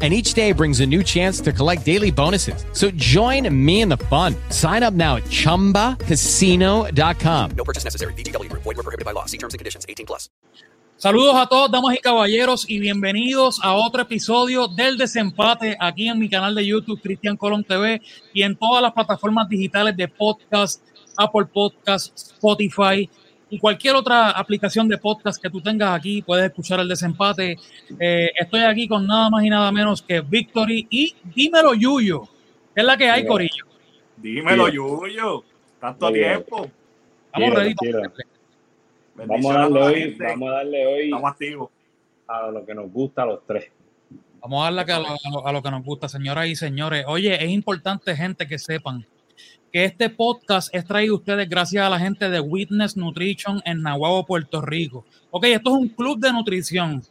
and each day brings a new chance to collect daily bonuses. So join me in the fun. Sign up now at ChumbaCasino.com. No purchase necessary. BGW. Void were prohibited by law. See terms and conditions. 18 plus. Saludos a todos, damas y caballeros, y bienvenidos a otro episodio del Desempate aquí en mi canal de YouTube, Cristian Colón TV, y en todas las plataformas digitales de podcast, Apple Podcast, Spotify, y cualquier otra aplicación de podcast que tú tengas aquí, puedes escuchar el desempate. Eh, estoy aquí con nada más y nada menos que Victory y Dímelo Yuyo. ¿Qué es la que hay, Corillo? Dímelo, Yuyo. Tanto tiempo. Vamos ready. Vamos a darle hoy, vamos a darle hoy Estamos activos. a lo que nos gusta a los tres. Vamos a darle a lo, a lo que nos gusta, señoras y señores. Oye, es importante, gente, que sepan que este podcast es traído a ustedes gracias a la gente de Witness Nutrition en Nahuatl, Puerto Rico. Ok, esto es un club de nutrición.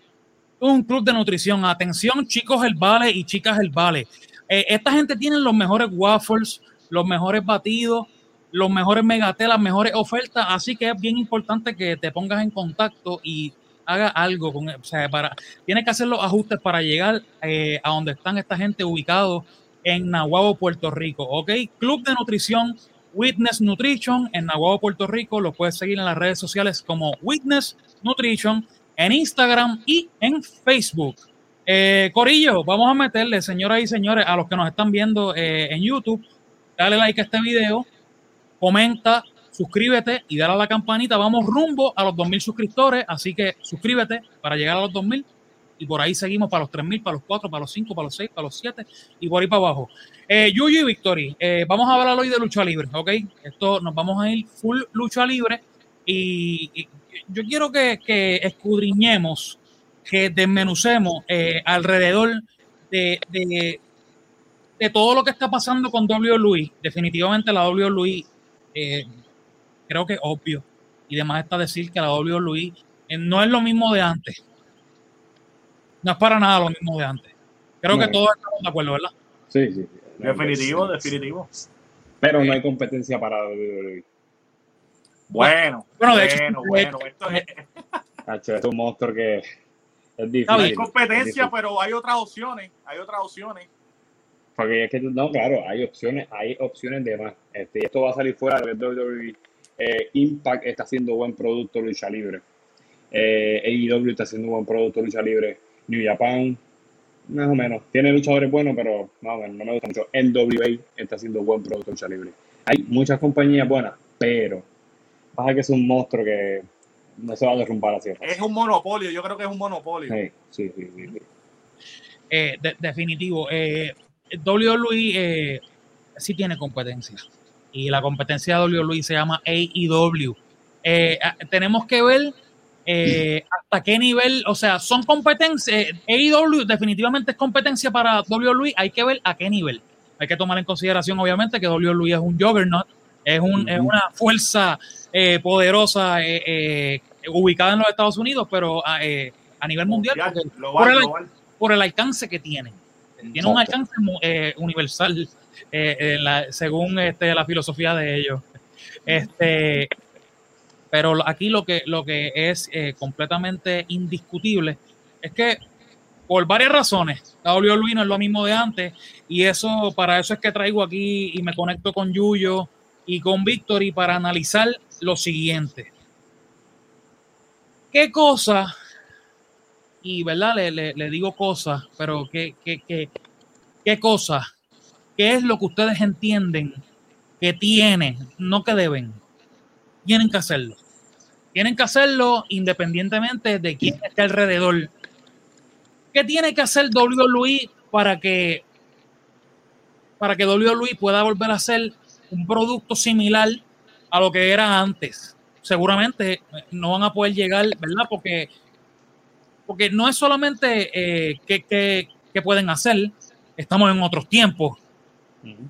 Un club de nutrición. Atención, chicos el vale y chicas el vale. Eh, esta gente tiene los mejores waffles, los mejores batidos, los mejores megaté, las mejores ofertas. Así que es bien importante que te pongas en contacto y haga algo con, o sea, para, tienes que hacer los ajustes para llegar eh, a donde están esta gente ubicados en Nahuatl, Puerto Rico. Ok, Club de Nutrición Witness Nutrition en Nahuatl, Puerto Rico. Lo puedes seguir en las redes sociales como Witness Nutrition en Instagram y en Facebook. Eh, Corillo, vamos a meterle, señoras y señores, a los que nos están viendo eh, en YouTube, dale like a este video, comenta, suscríbete y dale a la campanita. Vamos rumbo a los 2.000 suscriptores, así que suscríbete para llegar a los 2.000 y por ahí seguimos para los 3.000, para los 4, para los 5, para los 6, para los 7 y por ahí para abajo. Eh, Yuyu y Victory, eh, vamos a hablar hoy de lucha libre, ¿ok? Esto nos vamos a ir full lucha libre y, yo quiero que, que, escudriñemos, que desmenucemos eh, alrededor de, de, de, todo lo que está pasando con WWE. Definitivamente la WWE eh, creo que obvio y demás está decir que la WWE eh, no es lo mismo de antes no es para nada lo mismo de antes. Creo no. que todos estamos de acuerdo, ¿verdad? Sí, sí. Definitivo, definitivo. Pero no hay competencia para WWE. Bueno, bueno, de hecho, bueno, bueno, esto es... Hacho, es un monstruo que es difícil. Hay competencia, difícil. pero hay otras opciones, hay otras opciones. Porque es que, no, claro, hay opciones, hay opciones de más. Este, esto va a salir fuera de WWE. Eh, Impact está haciendo buen producto lucha libre. Eh, AEW está haciendo buen producto lucha libre. New Japan, más o menos. Tiene luchadores buenos, pero más o menos, no me gusta mucho. NWA está haciendo buen producto lucha libre. Hay muchas compañías buenas, pero pasa que es un monstruo que no se va a derrumbar así. Es un monopolio, yo creo que es un monopolio. Sí, sí, sí. sí, sí. Eh, de, definitivo. Eh, WWE eh, sí tiene competencia. Y la competencia de WWE se llama AEW. Eh, tenemos que ver eh, hasta qué nivel, o sea, son competencias, AEW definitivamente es competencia para WWE, hay que ver a qué nivel. Hay que tomar en consideración, obviamente, que WWE es un juggernaut, es, un, uh -huh. es una fuerza eh, poderosa eh, ubicada en los Estados Unidos, pero a nivel mundial, global, por, el, global. por, el, alcance que tiene. Tiene un alcance universal, la, según este, la filosofía de ellos. Este, pero aquí lo que, lo que es eh, completamente indiscutible es que por varias razones, WWE no es lo mismo de antes y eso para eso es que traigo aquí y me conecto con Yuyo y con Victory para analizar lo siguiente. ¿Qué cosa? Y verdad, le, le, le digo cosas, pero ¿qué, qué, qué, qué cosa? ¿Qué es lo que ustedes entienden que tienen, no que deben? tienen que hacerlo. Tienen que hacerlo independientemente de quién esté alrededor. ¿Qué tiene que hacer WWE para que para que WWE pueda volver a ser un producto similar a lo que era antes? Seguramente no van a poder llegar, ¿verdad? Porque, porque no es solamente eh, que, que, que pueden hacer, estamos en otros tiempos,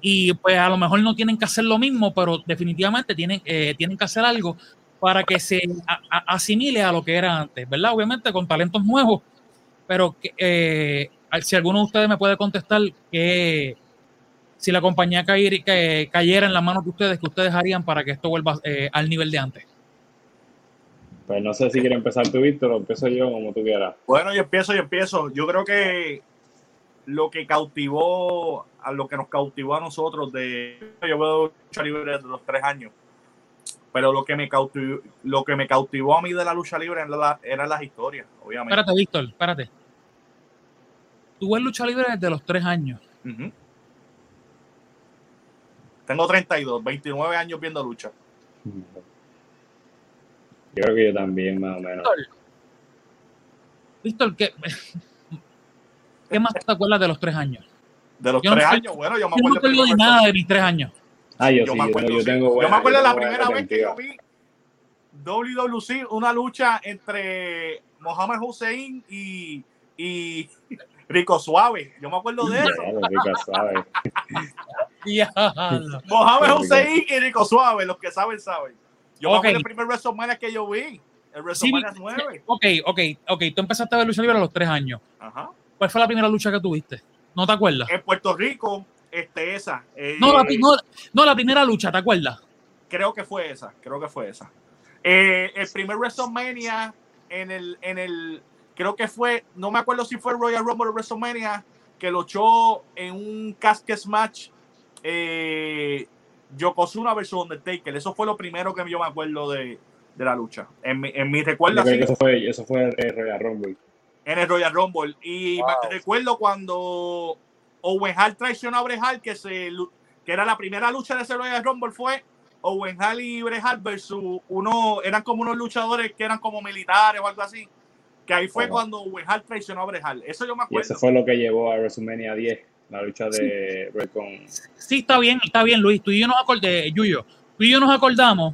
y pues a lo mejor no tienen que hacer lo mismo, pero definitivamente tienen, eh, tienen que hacer algo para que se a- a- asimile a lo que era antes, ¿verdad? Obviamente con talentos nuevos, pero que, eh, si alguno de ustedes me puede contestar que si la compañía caer- que cayera en las manos de ustedes, ¿qué ustedes harían para que esto vuelva eh, al nivel de antes? Pues no sé si quieres empezar tú, Víctor, o empiezo yo, como tú quieras. Bueno, yo empiezo, yo empiezo. Yo creo que lo que cautivó, a lo que nos cautivó a nosotros de. Yo veo lucha libre desde los tres años. Pero lo que me cautivó, lo que me cautivó a mí de la lucha libre eran la- eran las historias, obviamente. Espérate, Víctor, espérate. Tú ves lucha libre desde los tres años. Ujú. Tengo 32, 29 años viendo lucha. Yo creo que yo también, más o menos. Víctor, ¿qué, ¿qué más te acuerdas de los tres años? De los Yo no tres sé- años, bueno, yo me Yo no me acuerdo. acuerdo de nada de mis tres años. Ah, yo, Yo sí, me acuerdo, yo sí. tengo Yo buena- me acuerdo la primera vez que yo vi WWC, una lucha entre Mohamed Hussein y, y Rico Suave. Yo me acuerdo de eso. Claro. Mohamed. Hussein y Rico Suave, los que saben, saben. Yo me acuerdo del primer WrestleMania que yo vi, el Sí, WrestleMania vi- 9. ok, ok, ok. Tú empezaste a ver lucha libre a los tres años. Ajá. ¿Cuál fue la primera lucha que tuviste? ¿No te acuerdas? En Puerto Rico, este, esa. eh, No, la, no, no, la primera lucha, ¿te acuerdas? Creo que fue esa, creo que fue esa. Eh, el primer WrestleMania en el, en el, creo que fue, no me acuerdo si fue Royal Rumble o WrestleMania, que luchó en un casket match eh, Yokozuna versus Undertaker. Eso fue lo primero que yo me acuerdo de, de la lucha. En mi, en mi recuerdo así, que eso fue, eso fue el Royal Rumble. en el Royal Rumble. Y Wow. me recuerdo cuando Owen Hart traicionó a Bret Hart, que, se, lu- que era la primera lucha de ese Royal Rumble, fue Owen Hart y Bret Hart versus uno, eran como unos luchadores que eran como militares o algo así. Que ahí fue cuando Owen Hart traicionó a Bret Hart. Eso yo me Y acuerdo. eso fue lo que llevó a WrestleMania 10, la lucha de Bret con... Sí, está bien, está bien, Luis. Tú y yo nos acordé, Yuyo. Tú y yo nos acordamos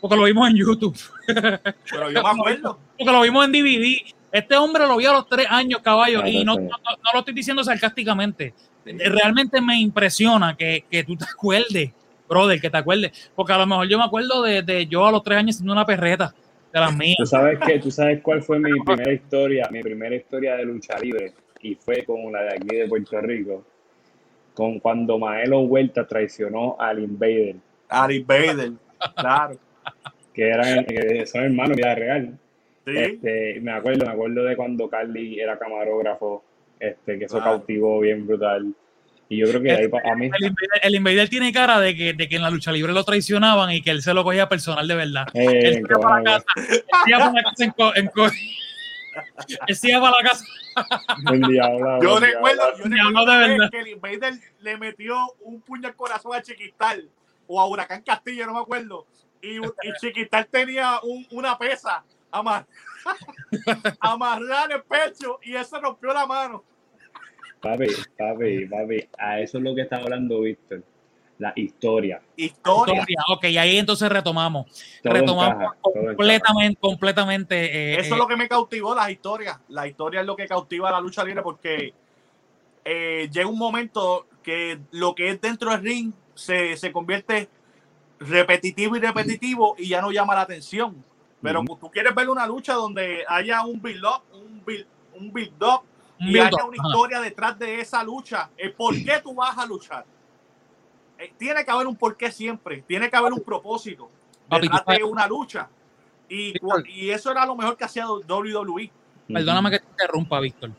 porque lo vimos en YouTube, Pero yo me acuerdo. porque lo vimos en DVD. Este hombre lo vio a los tres años, caballo, y no, Claro, no, no- no lo estoy diciendo sarcásticamente. Realmente me impresiona que, que tú te acuerdes, brother, que te acuerdes. Porque a lo mejor yo me acuerdo de, de yo a los tres años siendo una perreta de las mías. ¿Tú sabes qué? ¿Tú sabes cuál fue mi primera historia? Mi primera historia de lucha libre y fue con la de aquí de Puerto Rico, con cuando Maelo Huerta traicionó al Invader, Ari Vader. Claro. que eran que son hermanos de vida real. Sí. Este, me acuerdo, me acuerdo de cuando Carly era camarógrafo, este, que eso Claro. cautivó bien brutal. Y yo creo que ahí pa- a mí, El Invader, el Invader tiene cara de que, de que en la lucha libre lo traicionaban y que él se lo cogía personal de verdad. eh, Él se iba para la casa, él se iba para la casa en co- en co- él se iba para la casa. diablo, Yo recuerdo, yo recuerdo de verdad. que el Invader le metió un puño al corazón a Chiquistal o a Huracán Castillo, no me acuerdo. Y, y Chiquistal tenía un- una pesa amar, amarrada en el pecho y ese rompió la mano. Papi, papi, papi, a eso es lo que está hablando Víctor, la historia. Historia. Historia. Ok, ahí entonces retomamos. Todo retomamos encaja, completamente, completamente. eh, Eso es lo que me cautivó, las historias. La historia es lo que cautiva la lucha libre porque eh, llega un momento que lo que es dentro del ring se, se convierte repetitivo y repetitivo y ya no llama la atención. Pero tú quieres ver una lucha donde haya un build-up, un build, un build-up un y haya una Ajá. historia detrás de esa lucha. El por qué tú vas a luchar. Eh, tiene que haber un porqué siempre. Tiene que haber un propósito detrás de una lucha. Y, y eso era lo mejor que hacía WWE. Perdóname que te interrumpa, Víctor.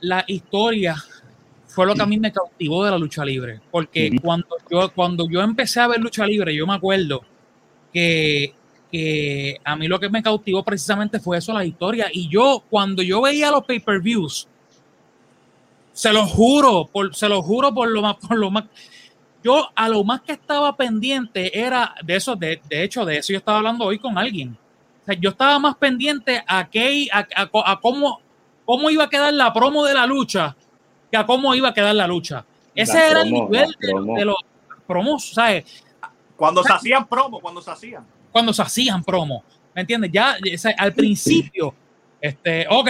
La historia fue lo que a mí me cautivó de la lucha libre. Porque cuando, yo, cuando yo empecé a ver lucha libre, yo me acuerdo que, que a mí lo que me cautivó precisamente fue eso, la historia. Y yo, cuando yo veía los pay-per-views, se lo juro, por, se lo juro por lo más, por lo más. Yo a lo más que estaba pendiente era de eso, de, de hecho, de eso yo estaba hablando hoy con alguien. O sea, yo estaba más pendiente a, qué, a, a- a cómo, cómo iba a quedar la promo de la lucha que a cómo iba a quedar la lucha. Ese La era promo, el nivel de, de los promos, ¿sabes? Cuando se hacían promo, cuando se hacían. Cuando se hacían promos, ¿me entiendes? Ya o sea, al principio, este, ok,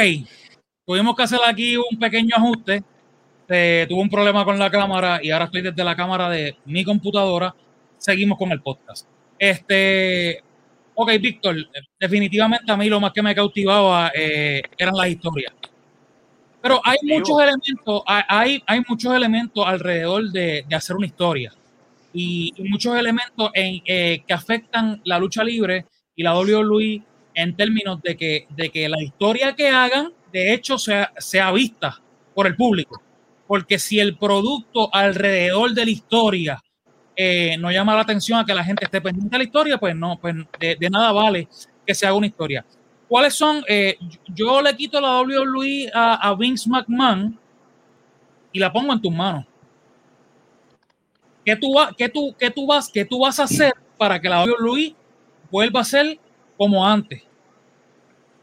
tuvimos que hacer aquí un pequeño ajuste. eh, tuve un problema con la cámara y ahora estoy desde la cámara de mi computadora. Seguimos con el podcast. Este, ok, Víctor, definitivamente a mí lo más que me cautivaba eh, eran las historias. Pero hay muchos elementos, hay, hay muchos elementos alrededor de, de hacer una historia y, muchos elementos en, eh, que afectan la lucha libre y la WWE en términos de que, de que la historia que hagan, de hecho, sea, sea vista por el público. Porque si el producto alrededor de la historia eh, no llama la atención a que la gente esté pendiente de la historia, pues no, pues de, de nada vale que se haga una historia. ¿Cuáles son? Eh, yo le quito la WWE a, a Vince McMahon y la pongo en tus manos. ¿Qué tú, va, qué tú, qué tú, vas, qué tú vas a hacer para que la WWE vuelva a ser como antes?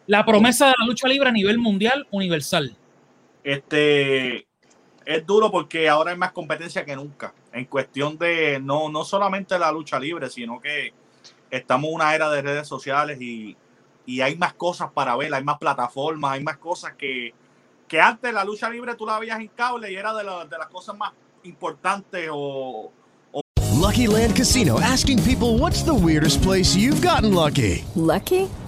La promesa de la lucha libre a nivel mundial, universal. Este es duro porque ahora hay más competencia que nunca. En cuestión de no, no solamente la lucha libre, sino que estamos en una era de redes sociales y, y hay más cosas para ver, hay más plataformas, hay más cosas que, que antes la lucha libre tú la veías en cable y era de, la- de las cosas más importantes o, Lucky Land Casino asking people what's the weirdest place you've gotten lucky? Lucky?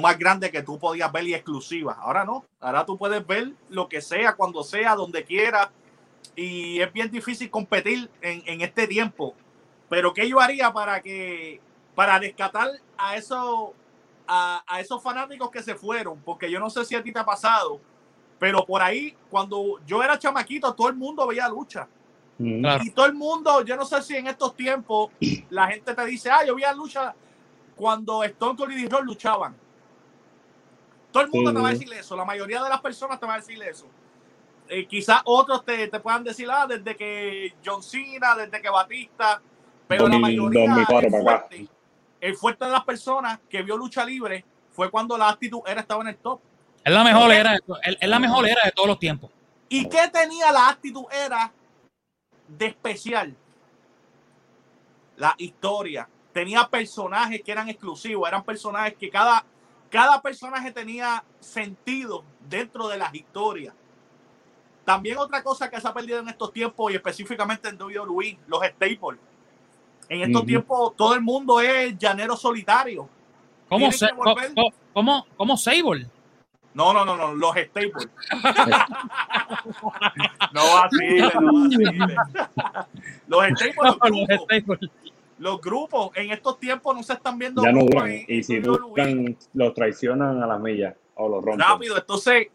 Más grande que tú podías ver y exclusiva. Ahora no, ahora tú puedes ver lo que sea, cuando sea, donde quiera. Y es bien difícil competir en, en este tiempo. Pero ¿qué yo haría para que, para rescatar a esos, a, a esos fanáticos que se fueron? Porque yo no sé si a ti te ha pasado, pero por ahí, cuando yo era chamaquito, todo el mundo veía lucha. Mm. Claro. Y todo el mundo, yo no sé si en estos tiempos la gente te dice, ah, yo vi a lucha cuando Stone Cold y D-Roll luchaban. Todo el mundo te va a decir eso, la mayoría de las personas te va a decir eso. Eh, quizás otros te, te puedan decir, ah, desde que John Cena, desde que Batista, pero la 2000, mayoría, 2004 el fuerte, el fuerte de las personas que vio lucha libre fue cuando la actitud era estaba en el top. Es la mejor era, de to- es es la mejor era de todos los tiempos. ¿Y qué tenía la actitud era de especial? La historia. Tenía personajes que eran exclusivos, eran personajes que cada, cada personaje tenía sentido dentro de las historias. También otra cosa que se ha perdido en estos tiempos y específicamente en WWE, los staples. En estos tiempos todo el mundo es llanero solitario. ¿Cómo, se, cómo, cómo Sable? No, no, no, no, los staples. no vaciles, no vaciles. Los staples, los Los Sable. Los grupos en estos tiempos no se están viendo Ya no duran. Y si los traicionan a las millas o los rompen. rápido. Entonces,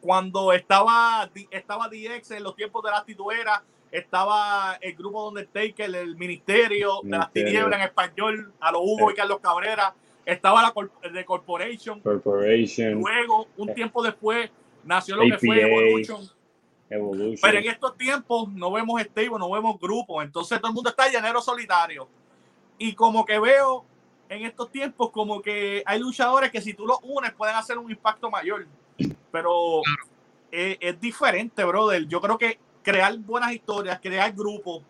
cuando estaba, estaba DX en los tiempos de la tituera, estaba el grupo donde Undertaker, el Ministerio de las. Tinieblas en español, a los Hugo y Carlos Cabrera, estaba la cor- The Corporation. Corporation, Luego, un tiempo después, nació lo que fue. Evolution. Evolution. Pero en estos tiempos no vemos stable, no vemos grupos. Entonces todo el mundo está llanero solitario. Y como que veo en estos tiempos como que hay luchadores que si tú los unes pueden hacer un impacto mayor. Pero es, es diferente, brother. Yo creo que crear buenas historias, crear grupos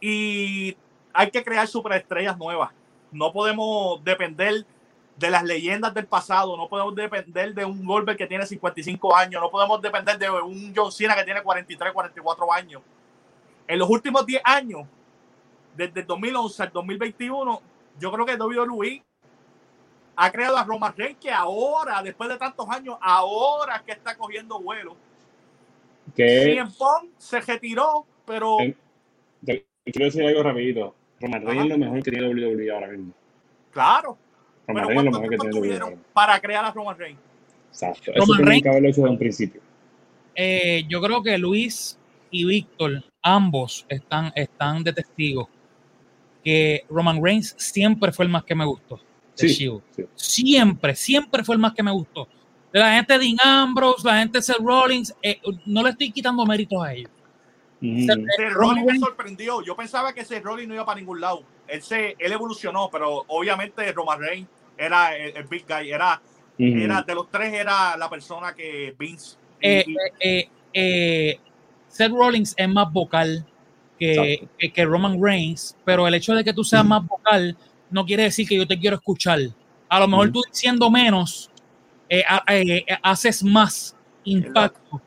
y hay que crear superestrellas nuevas. No podemos depender de las leyendas del pasado, no podemos depender de un Goldberg que tiene 55 años, no podemos depender de un John Cena que tiene 43, 44 años. En los últimos 10 años, desde el 2011 al 2021, yo creo que WWE ha creado a Roman Reigns que ahora, después de tantos años, ahora es que está cogiendo vuelo. que Punk se retiró, pero quiero decir algo rapidito. Roman Reigns es lo mejor que tiene WWE ahora mismo. claro, Roman pero Reigns es lo ¿cuánto mejor que tiene WWE para crear a Roman Reigns? Exacto. Eso Roman tenía Reigns- que haberlo hecho desde un principio. Eh, yo creo que Luis y Víctor, ambos están, están de testigos que Roman Reigns siempre fue el más que me gustó. de Sí, sí. Siempre, siempre fue el más que me gustó. De la gente de Dean Ambrose, la gente de Seth Rollins, eh, no le estoy quitando méritos a ellos. Ujú. Seth- Seth Rollins me sorprendió. Yo pensaba que Seth Rollins no iba para ningún lado. Él se, él evolucionó, pero obviamente Roman Reigns era el, el big guy. Era, Ujú. era de los tres era la persona que Vince. eh, y- eh, eh, eh, Seth Rollins es más vocal que, que- que Roman Reigns, pero el hecho de que tú seas más vocal no quiere decir que yo te quiero escuchar. A lo mejor Ujú. tú diciendo menos eh, eh, eh, haces más impacto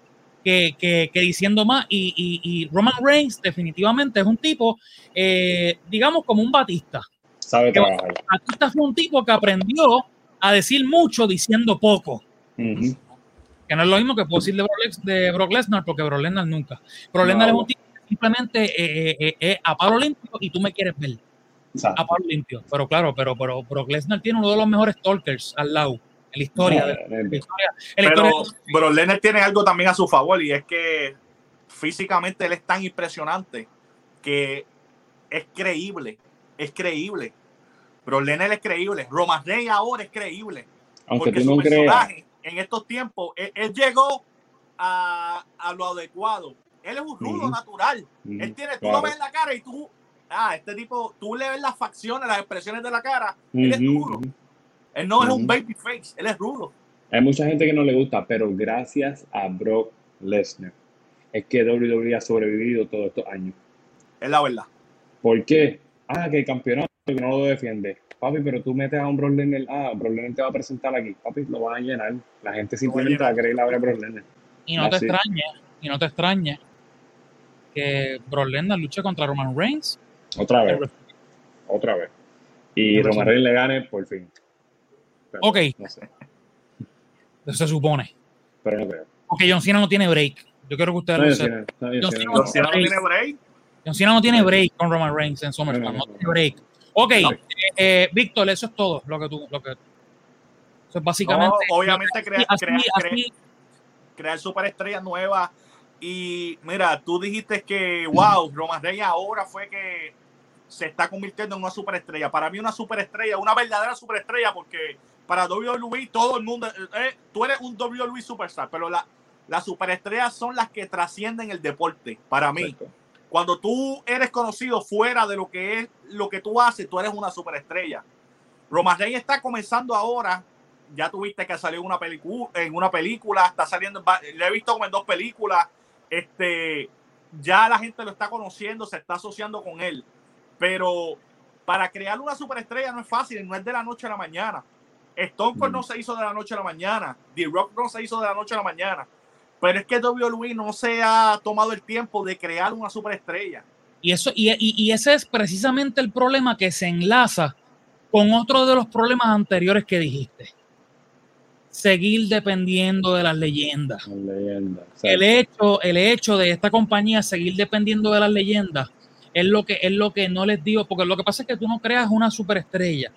que, que- que diciendo más. Y, y- y Roman Reigns definitivamente es un tipo, eh, digamos, como un Batista. Sabe trabajar. Batista fue un tipo que aprendió a decir mucho diciendo poco Ujú. que no es lo mismo que puedo decir de Brock, de Brock Lesnar, porque Brock Lesnar nunca. Brock No, Lesnar es no. un tipo que simplemente eh, eh, eh, a palo limpio y tú me quieres ver Exacto. a palo limpio. Pero claro, pero, pero Brock Lesnar tiene uno de los mejores talkers al lado la historia. No, de- la historia, pero historia de- tiene algo también a su favor y es que físicamente él es tan impresionante que es creíble. Es creíble. Lesnar es creíble. Roman Reigns ahora es creíble. Aunque porque tú su no creas. personaje en estos tiempos, él, él llegó a, a lo adecuado. Él es un rudo natural. Ujú, Él tiene, tú claro. lo ves en la cara y tú, ah, este tipo, tú le ves las facciones, las expresiones de la cara. Él es Ujú, Él no es un Ujú. baby face, él es rudo. Hay mucha gente que no le gusta, pero gracias a Brock Lesnar es que WWE ha sobrevivido todos estos años. Es la verdad. ¿Por qué? Ah, que el campeonato que no lo defiende. Papi, pero tú metes a un Brock Lesnar, ah, Brock Lesnar te va a presentar aquí. Papi, lo van a llenar. La gente simplemente va a querer ir a ver a Brock Lesnar. y no te Así. extrañe, y no te extrañe que Brock Lesnar luche contra Roman Reigns. Otra vez, otra vez. Y Roman Reigns le gane por fin. Pero, Ok. No sé, Eso se supone. pero no creo. Porque John Cena no tiene break. Yo quiero que ustedes No, lo sepan. no, John Cena no. John Cena no tiene break. John Cena no tiene break con Roman Reigns en SummerSlam. No, no, No, no, tiene break. Ok, No. eh, eh, Víctor, eso es todo lo que tú. Lo que, eso es básicamente. No, obviamente crea- así, crea- así- Crear superestrellas nuevas. Y mira, tú dijiste que, wow, Roman Reigns ahora fue que se está convirtiendo en una superestrella. Para mí, una superestrella, una verdadera superestrella, porque para WWE todo el mundo, eh, tú eres un WWE superstar, pero la, las superestrellas son las que trascienden el deporte. Para mí, cuando tú eres conocido fuera de lo que es lo que tú haces, tú eres una superestrella. Roman Reigns está comenzando ahora. Ya tuviste que salió en una película, en una película, está saliendo, le he visto como en dos películas. Este, ya la gente lo está conociendo, se está asociando con él. Pero para crear una superestrella no es fácil, no es de la noche a la mañana. Stone Cold Mm. no se hizo de la noche a la mañana, The Rock no se hizo de la noche a la mañana. Pero es que WWE no se ha tomado el tiempo de crear una superestrella. y, eso, y, y- y ese es precisamente el problema que se enlaza con otro de los problemas anteriores que dijiste. Seguir dependiendo de las leyendas. Leyenda. El hecho, el hecho de esta compañía seguir dependiendo de las leyendas es lo que es lo que no les digo, porque lo que pasa es que tú no creas una superestrella,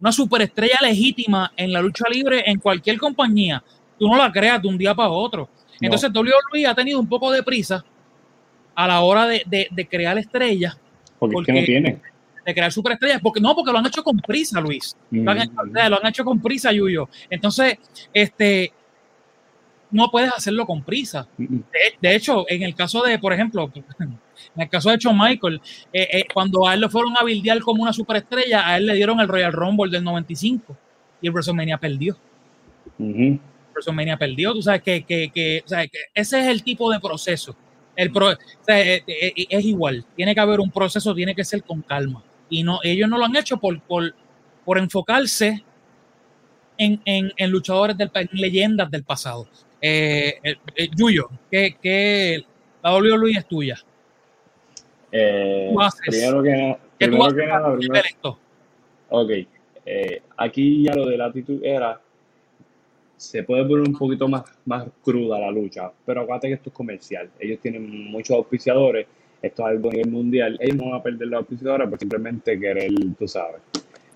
una superestrella legítima en la lucha libre en cualquier compañía, tú no la creas de un día para otro. No. Entonces WWE ha tenido un poco de prisa a la hora de, de- de crear estrellas, porque, es que porque- no tiene. de crear superestrellas, porque no, porque lo han hecho con prisa, Luis. Lo han, Mm. hecho, o sea, lo han hecho con prisa, Yuyo. Entonces, este, no puedes hacerlo con prisa. Mm, De, de hecho, en el caso de, por ejemplo, en el caso de Shawn Michael, eh, eh, cuando a él lo fueron a bildear como una superestrella, a él le dieron el Royal Rumble del 95 y el WrestleMania perdió. Ujú. WrestleMania perdió, tú sabes que, que, que- o sea, que ese es el tipo de proceso. El pro- o sea, eh, es igual, tiene que haber un proceso, tiene que ser con calma. Y no, ellos no lo han hecho por, por, por enfocarse en, en, en luchadores del en leyendas del pasado. Eh, eh, Yuyo, que, que la WWE es tuya. Eh, Tú haces- primero que nada, ¿Qué tú primero haces que nada, primero- esto? Ok, eh, aquí ya lo de la actitud era, se puede poner un poquito más, más cruda la lucha, pero acuérdate que esto es comercial, ellos tienen muchos auspiciadores, esto es algo a nivel mundial, ellos no van a perder los auspiciadores por simplemente querer, tú sabes,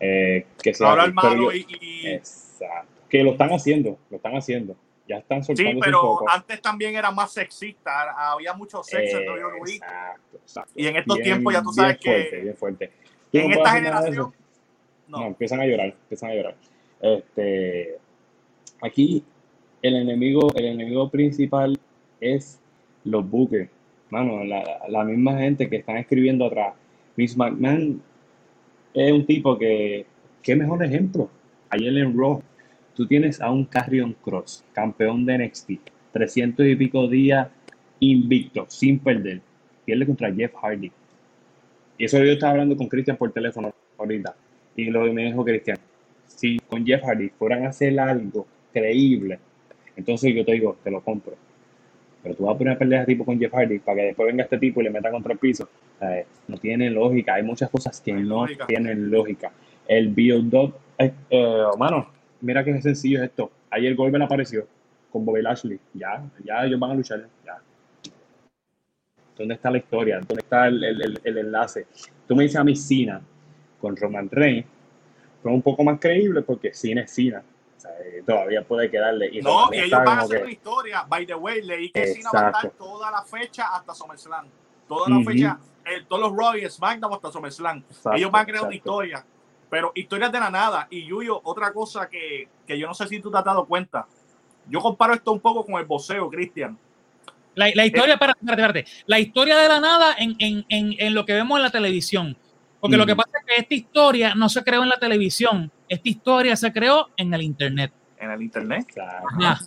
eh, que sea... Hablar malo y- Exacto. Que lo están haciendo, lo están haciendo. Ya están Sí, soltando un pero poco. antes también era más sexista, había mucho sexo en WWE. Exacto, exacto. Y en estos Bien- tiempos ya tú sabes bien que fuerte, bien fuerte. En no esta generación, eso. No. empiezan a llorar, empiezan a llorar. Este, aquí el enemigo, el enemigo principal es los buques. Mano, la, la misma gente que están escribiendo atrás. Miss McMahon es un tipo que, qué mejor ejemplo. Ayer en Raw, tú tienes a un Carrion Cross, campeón de NXT, 300 y pico días invicto, sin perder. Pierde contra Jeff Hardy. Y eso yo estaba hablando con Christian por teléfono ahorita. Y lo me dijo Christian, si con Jeff Hardy fueran a hacer algo creíble, entonces yo te digo, te lo compro. Pero tú vas a poner a pelear a tipo con Jeff Hardy para que después venga este tipo y le meta contra el piso. Eh, no tiene lógica. Hay muchas cosas que no lógica. tienen lógica. El build-up, eh, eh, mano, mira qué sencillo es esto. Ayer Goldberg apareció con Bobby Lashley. Ya, ya ellos van a luchar. Ya. ¿Dónde está la historia? ¿Dónde está el, el- el- el enlace? Tú me dices a mí Cena con Roman Reigns. Fue un poco más creíble porque Cena es Cena. O sea, eh, todavía puede quedarle. Y no, y ellos van a hacer que- una historia. By the way, leí que Cena va a estar Exacto. toda la fecha hasta SummerSlam. Toda la Ujú. fecha, eh, todos los y SmackDown hasta SummerSlam. Exacto, ellos van a crear una exacto. historia. Pero historias de la nada. Y Yuyo, otra cosa que, que yo no sé si tú te has dado cuenta. Yo comparo esto un poco con el boxeo, Cristian. La, la historia, espérate, espérate, espérate. La historia de la nada en, en, en, en lo que vemos en la televisión. Porque lo que pasa es que esta historia no se creó en la televisión. Esta historia se creó en el internet. En el internet. Ajá.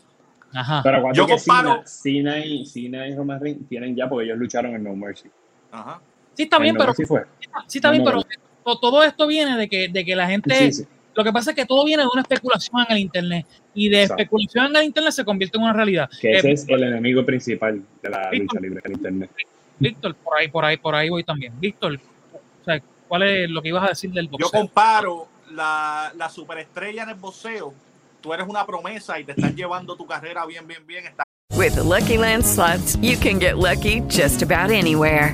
Ajá. Pero acuérdate Yo comparo- Cena, y, Cena y Roman Reigns tienen ya porque ellos lucharon en No Mercy. Ajá. Sí, está En bien, No pero Mercy fue. sí está No, bien, no, pero todo esto viene de que, de que la gente. Sí, sí. Lo que pasa es que todo viene de una especulación en el internet. Y de Exacto. especulación en el internet se convierte en una realidad. Que Eh, ese es el enemigo principal de la Víctor. lucha libre, el internet. Víctor, por ahí, por ahí, por ahí voy también. Víctor, o sea, ¿cuál es lo que ibas a decir del Yo boxeo? comparo la, la superestrella en el boxeo. Tú eres una promesa y te están llevando tu carrera bien, bien, bien. Está- With the Lucky Land slots, you can get lucky just about anywhere.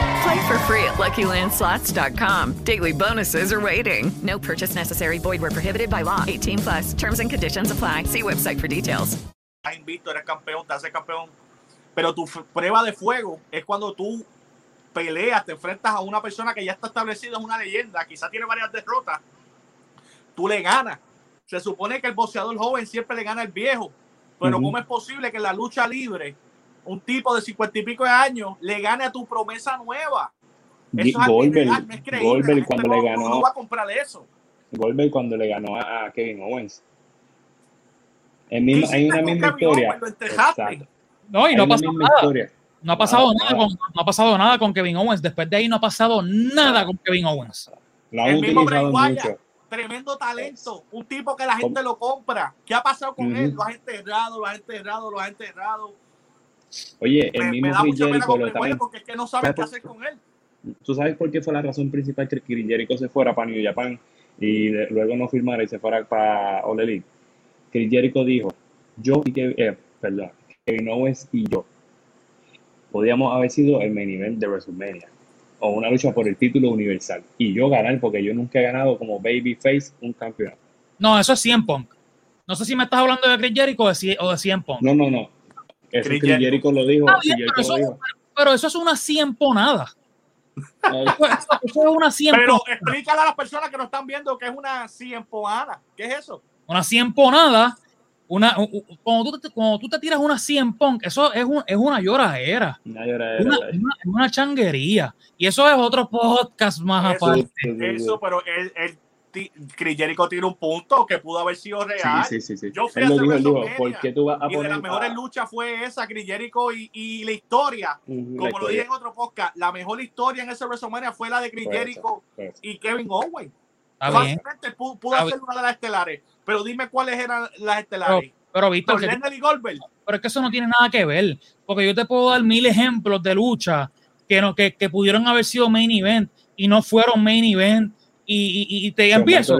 Play for free at LuckyLandSlots.com. Daily bonuses are waiting. No purchase necessary. Void where prohibited by law. 18 plus. Terms and conditions apply. See website for details. invicto, eres campeón, te haces campeón. Pero tu prueba de fuego es cuando tú peleas, te enfrentas a una persona que ya está establecida, es una leyenda, quizás tiene varias derrotas. Tú le ganas. Se supone que el boxeador joven siempre le gana al viejo. Pero Ujú. ¿cómo es posible que en la lucha libre un tipo de cincuenta y pico de años le gane a tu promesa nueva? Eso Goldberg, no es creíble. Goldberg cuando no- le no ganó va a comprar eso. Goldberg cuando le ganó a, a Kevin Owens. El mismo- ¿Qué hay una misma historia. Owens? Exacto. No, y no ha pasado misma nada. historia. No ha pasado Nada, nada, con, no ha pasado nada con Kevin Owens. Después de ahí no ha pasado nada con Kevin Owens. Lo han El mismo Wyatt, mucho. tremendo talento, un tipo que la gente lo compra. ¿Qué ha pasado con él? Lo has enterrado, lo has enterrado, lo has enterrado. Oye, el Me, mismo Chris Jericho lo también. porque es que no sabes qué hacer con él. ¿Tú sabes por qué fue la razón principal que Chris Jericho se fuera para New Japan y de- luego no firmara y se fuera para All Elite? Chris Jericho dijo, yo y que, eh, perdón, Kevin Owens y yo podíamos haber sido el main event de WrestleMania o una lucha por el título universal y yo ganar porque yo nunca he ganado como babyface un campeonato. No, eso es 100 Punk. No sé si me estás hablando de Chris Jericho o de, Cie- o de 100 Punk. No, no, no. Eso Chris Jericho lo dijo. Bien, pero, lo eso, dijo. pero eso es una 100 ponada. Eh, Eso, es una 100 Pero explícale a las personas que no están viendo que es una ciempoana. ¿Qué es eso? Una 100 ponada. Una, cuando, tú te, cuando tú te tiras una 100 Punk, eso es, un, es una lloradera. Una lloradera. Una, una, una changuería. Y eso es otro podcast más Eso, aparte. eso, pero el, el- ti- Chris Jericho tiene un punto que pudo haber sido real. Sí, sí, sí, sí. Yo fui Él a lo dijo, dijo, ¿por qué tú vas a y de poner las mejores a- luchas fue esa, Chris Jericho y, y la historia. Ujú, la Como lo historia. dije en otro podcast, la mejor historia en ese WrestleMania fue la de Chris fue esa. y Kevin Owens. Fácilmente pudo, pudo hacer una de las estelares. Pero dime cuáles eran las Pero, estelares. pero Víctor, Con que- pero es que eso no tiene nada que ver. Porque yo te puedo dar mil ejemplos de lucha que, no, que, que pudieron haber sido main event y no fueron main event. Y, y, y te empiezo.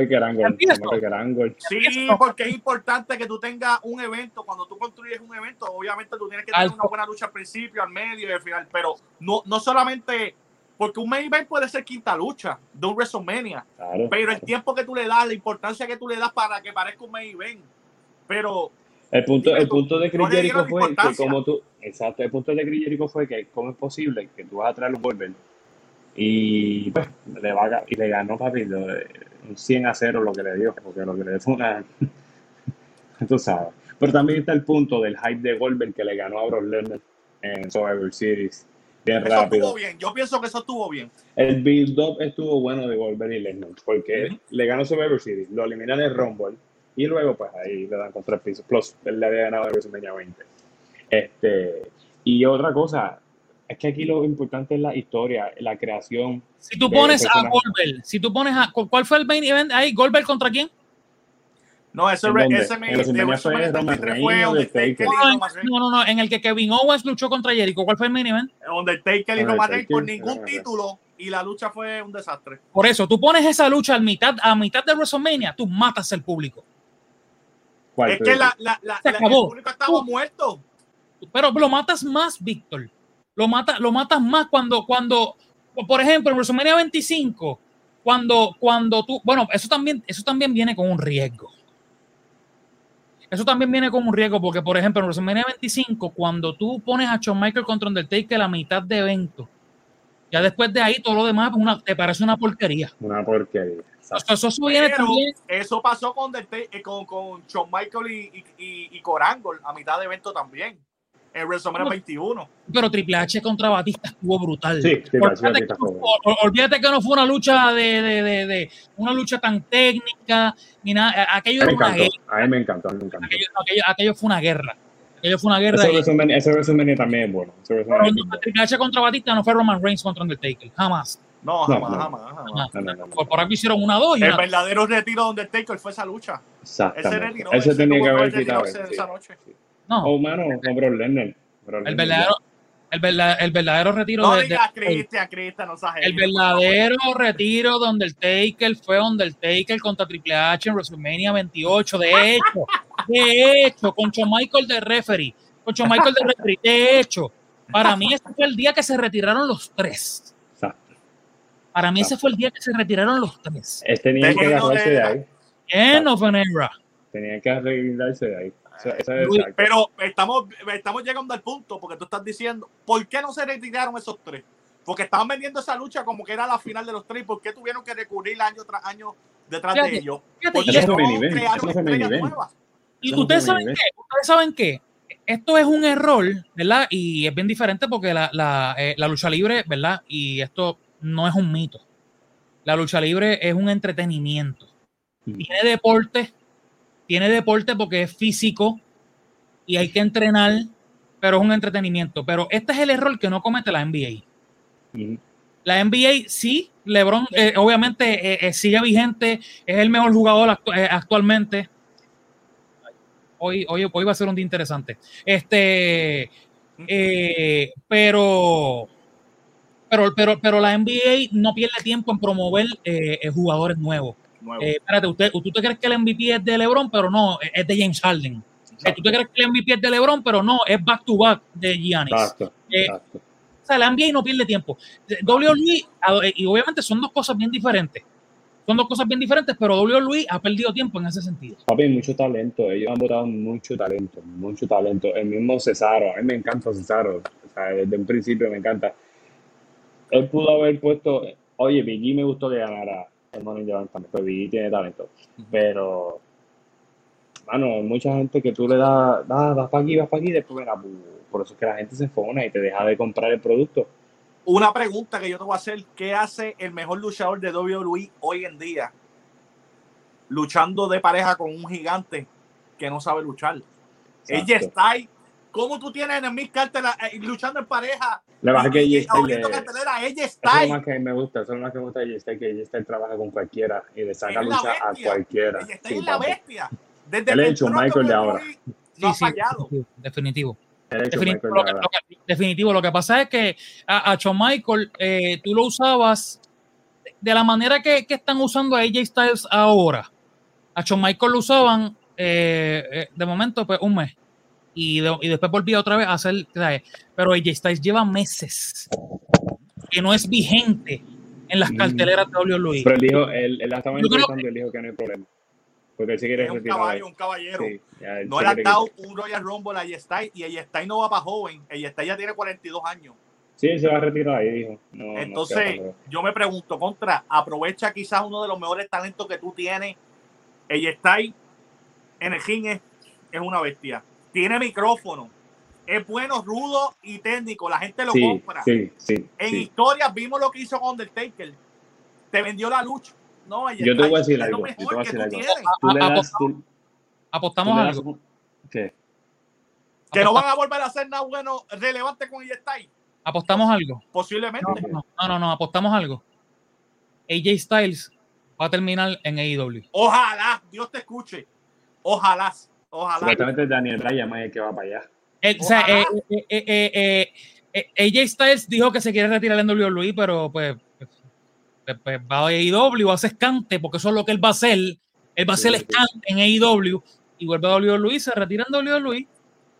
Sí, porque es importante que tú tengas un evento. Cuando tú construyes un evento, obviamente tú tienes que tener Al- una buena lucha al principio, al medio y al final. Pero no, no solamente. Porque un main event puede ser quinta lucha de un WrestleMania. Claro. Pero el tiempo que tú le das, la importancia que tú le das para que parezca un main event. Pero El punto, Dime el tú, punto de Chris fue que como tú, exacto, el punto de Chris Jericho fue que cómo es posible que tú vas a traer un Goldberg y pues le va a, y le ganó papi lo de- un 100 a 0 lo que le dio, porque lo que le dio fue una tú sabes. Pero también está el punto del hype de Goldberg que le ganó a Brock Lesnar en Survivor Series bien eso rápido. estuvo bien. Yo pienso que eso estuvo bien. El build-up estuvo bueno de Goldberg y Lesnar, porque le ganó Survivor Series, lo eliminan en el Rumble, y luego pues ahí le dan con tres pisos, plus él le había ganado en WrestleMania 20. Este, y otra cosa, es que aquí lo importante es la historia, la creación. Si tú pones a. Goldberg, si tú pones a. ¿Cuál fue el main event ahí? ¿Goldberg contra quién? No, ese, ese En me, WrestleMania de fue WrestleMania Roman 33 Reigns fue o Undertaker Undertaker. y No, no, no, en el que Kevin Owens luchó contra Jericho. ¿Cuál fue el main event? Undertaker y Roman Reigns por ningún título y la lucha fue un desastre. Por eso, tú pones esa lucha a mitad, a mitad de WrestleMania, tú matas al público. ¿Cuál Es que la, la, la, el público estaba Tú- muerto. Pero lo matas más, Víctor. Lo, mata, lo matas más cuando, cuando, por ejemplo, en WrestleMania 25, cuando, cuando tú, bueno, eso también, eso también viene con un riesgo. Eso también viene con un riesgo porque, por ejemplo, en WrestleMania 25, cuando tú pones a Shawn Michael contra Undertaker la mitad de evento, ya después de ahí todo lo demás una- te parece una porquería. Una porquería. Eso, eso viene Pero también. eso pasó con, Undertaker- eh, con, con Shawn Michael y, y, y, y Corangol a mitad de evento también. En WrestleMania 21. Pero Triple H contra Batista estuvo brutal. Sí, Triple H olvídate, Batista que no olvídate que no fue una lucha de, de, de, de- una lucha tan técnica ni nada. Aquello A mí era me una encantó, guerra. a mí me encantó, a mí me encantó. Aquello, aquello- aquello fue una guerra. Aquello fue una guerra. Ese WrestleMania, ese WrestleMania también es bueno. ese pero WrestleMania no, Triple H contra Batista no fue Roman Reigns contra Undertaker. Jamás. No, jamás, no. jamás. Por, por algo hicieron una dos y El una- verdadero retiro de Undertaker fue esa lucha. Ese Exactamente. retiró. Ese tenía que haber quitado. ese- sí. esa noche. No. Oh, mano, con Brock Lesnar. Brock el verdadero, el, el verdadero retiro No de, de- digas Cristian, Cristian, no seas El verdadero retiro de Undertaker fue Undertaker contra Triple H en WrestleMania 28. De hecho, de hecho, con Shawn Michael de referee, con Shawn Michael de referee, de hecho, para mí ese fue el día que se retiraron los tres. Exacto. Para mí ese fue el día que se retiraron los tres. Tenían que Tenía que agarrarse de ahí. End of an era. Tenían que arreglarse de ahí. Luis. Pero estamos, estamos llegando al punto porque tú estás diciendo, ¿por qué no se retiraron esos tres? Porque estaban vendiendo esa lucha como que era la final de los tres. ¿Por qué tuvieron que recurrir año tras año detrás Fíjate, de ellos? fíjate, Porque eso no crearon eso estrellas nuevas. Y ustedes saben qué, ustedes saben qué, esto es un error, ¿verdad? Y es bien diferente porque la, la, eh, la lucha libre, ¿verdad? Y esto no es un mito. La lucha libre es un entretenimiento. Mm. Tiene deporte, tiene deporte porque es físico y hay que entrenar, pero es un entretenimiento. Pero este es el error que no comete la NBA. La NBA sí, LeBron eh, obviamente eh, eh, sigue vigente, es el mejor jugador actu- actualmente. Hoy, hoy, hoy va a ser un día interesante. Este, pero, pero, pero, pero la NBA no pierde tiempo en promover jugadores nuevos. Nuevos. Eh, espérate, usted, tú te crees que el MVP es de LeBron, pero no, es de James Harden. Eh, tú te crees que el MVP es de LeBron, pero no, es back to back de Giannis. Exacto. Eh, exacto. O sea, la NBA no pierde tiempo. WWE, a- y obviamente son dos cosas bien diferentes. Son dos cosas bien diferentes, pero WWE ha perdido tiempo en ese sentido. Papi, mucho talento. Ellos han votado mucho talento, mucho talento. El mismo Cesaro, a mí me encanta Cesaro. O sea, desde un principio me encanta. Él pudo haber puesto, oye, Biggie me gustó que ganara el Money the Bank también, pues tiene talento. Pero, mano, mucha gente que tú le das, ah, vas para aquí, vas para aquí, después mira, pu- por eso es que la gente se fona y te deja de comprar el producto. Una pregunta que yo te voy a hacer: ¿qué hace el mejor luchador de WWE hoy en día? luchando de pareja con un gigante que no sabe luchar. Exacto. Ella está ahí. ¿Cómo tú tienes en Miss Carter eh, luchando en pareja? La verdad que ella está es lo más que me gusta, eso es lo más que me gusta de J-Style, que J-Style trabaja con cualquiera y le saca lucha a cualquiera. Ella está Sí, en la bestia. Desde el entró Michael de ahora. No ha Sí, sí, fallado. definitivo. Definitivo lo, que, lo que- definitivo. Lo que pasa es que a, a Shawn Michael eh, tú lo usabas de la manera que, que están usando a AJ Styles ahora. A Shawn Michael lo usaban eh, eh, de momento pues un mes y, de- y después volvía otra vez a hacer. ¿sabes? Pero AJ Styles lleva meses que no es vigente en las Mm. carteleras de WWE. Pero él dijo, él, él entrevistando y él dijo que no hay problema. Porque él se quiere Es un retirar. caballo, un caballero. Sí, ya, él No le han dado quitar. un Royal Rumble a Yestai y Yestai no va para joven. Yestai ya tiene 42 años. Sí, él se va a retirar ahí, dijo. No, no Entonces, yo me pregunto, contra, aprovecha quizás uno de los mejores talentos que tú tienes. Ella está ahí en el ring, es, es una bestia. Tiene micrófono. Es bueno, rudo y técnico. La gente lo sí, compra. sí, sí, En sí. historias vimos lo que hizo Undertaker. Te vendió la lucha. No, ella Yo te voy a decir algo. Yo te mejor voy a algo. tienes. Tú le A- das. tú- Apostamos tú le das algo. un- ¿Qué? Que no van a volver a hacer nada bueno, relevante con ahí. Apostamos algo. Posiblemente. No, no, no, no, apostamos algo. AJ Styles va a terminar en AEW. Ojalá, Dios te escuche. Ojalá, ojalá. Supuestamente Daniel Bryan es el que va para allá. Eh, o sea, eh, eh, eh, eh, eh, eh, AJ Styles dijo que se quiere retirar en WWE, pero pues, pues, pues, va a AEW, hace escante, porque eso es lo que él va a hacer. Él va a hacer Sí, sí. escante en AEW y vuelve a WWE, se retira en WWE.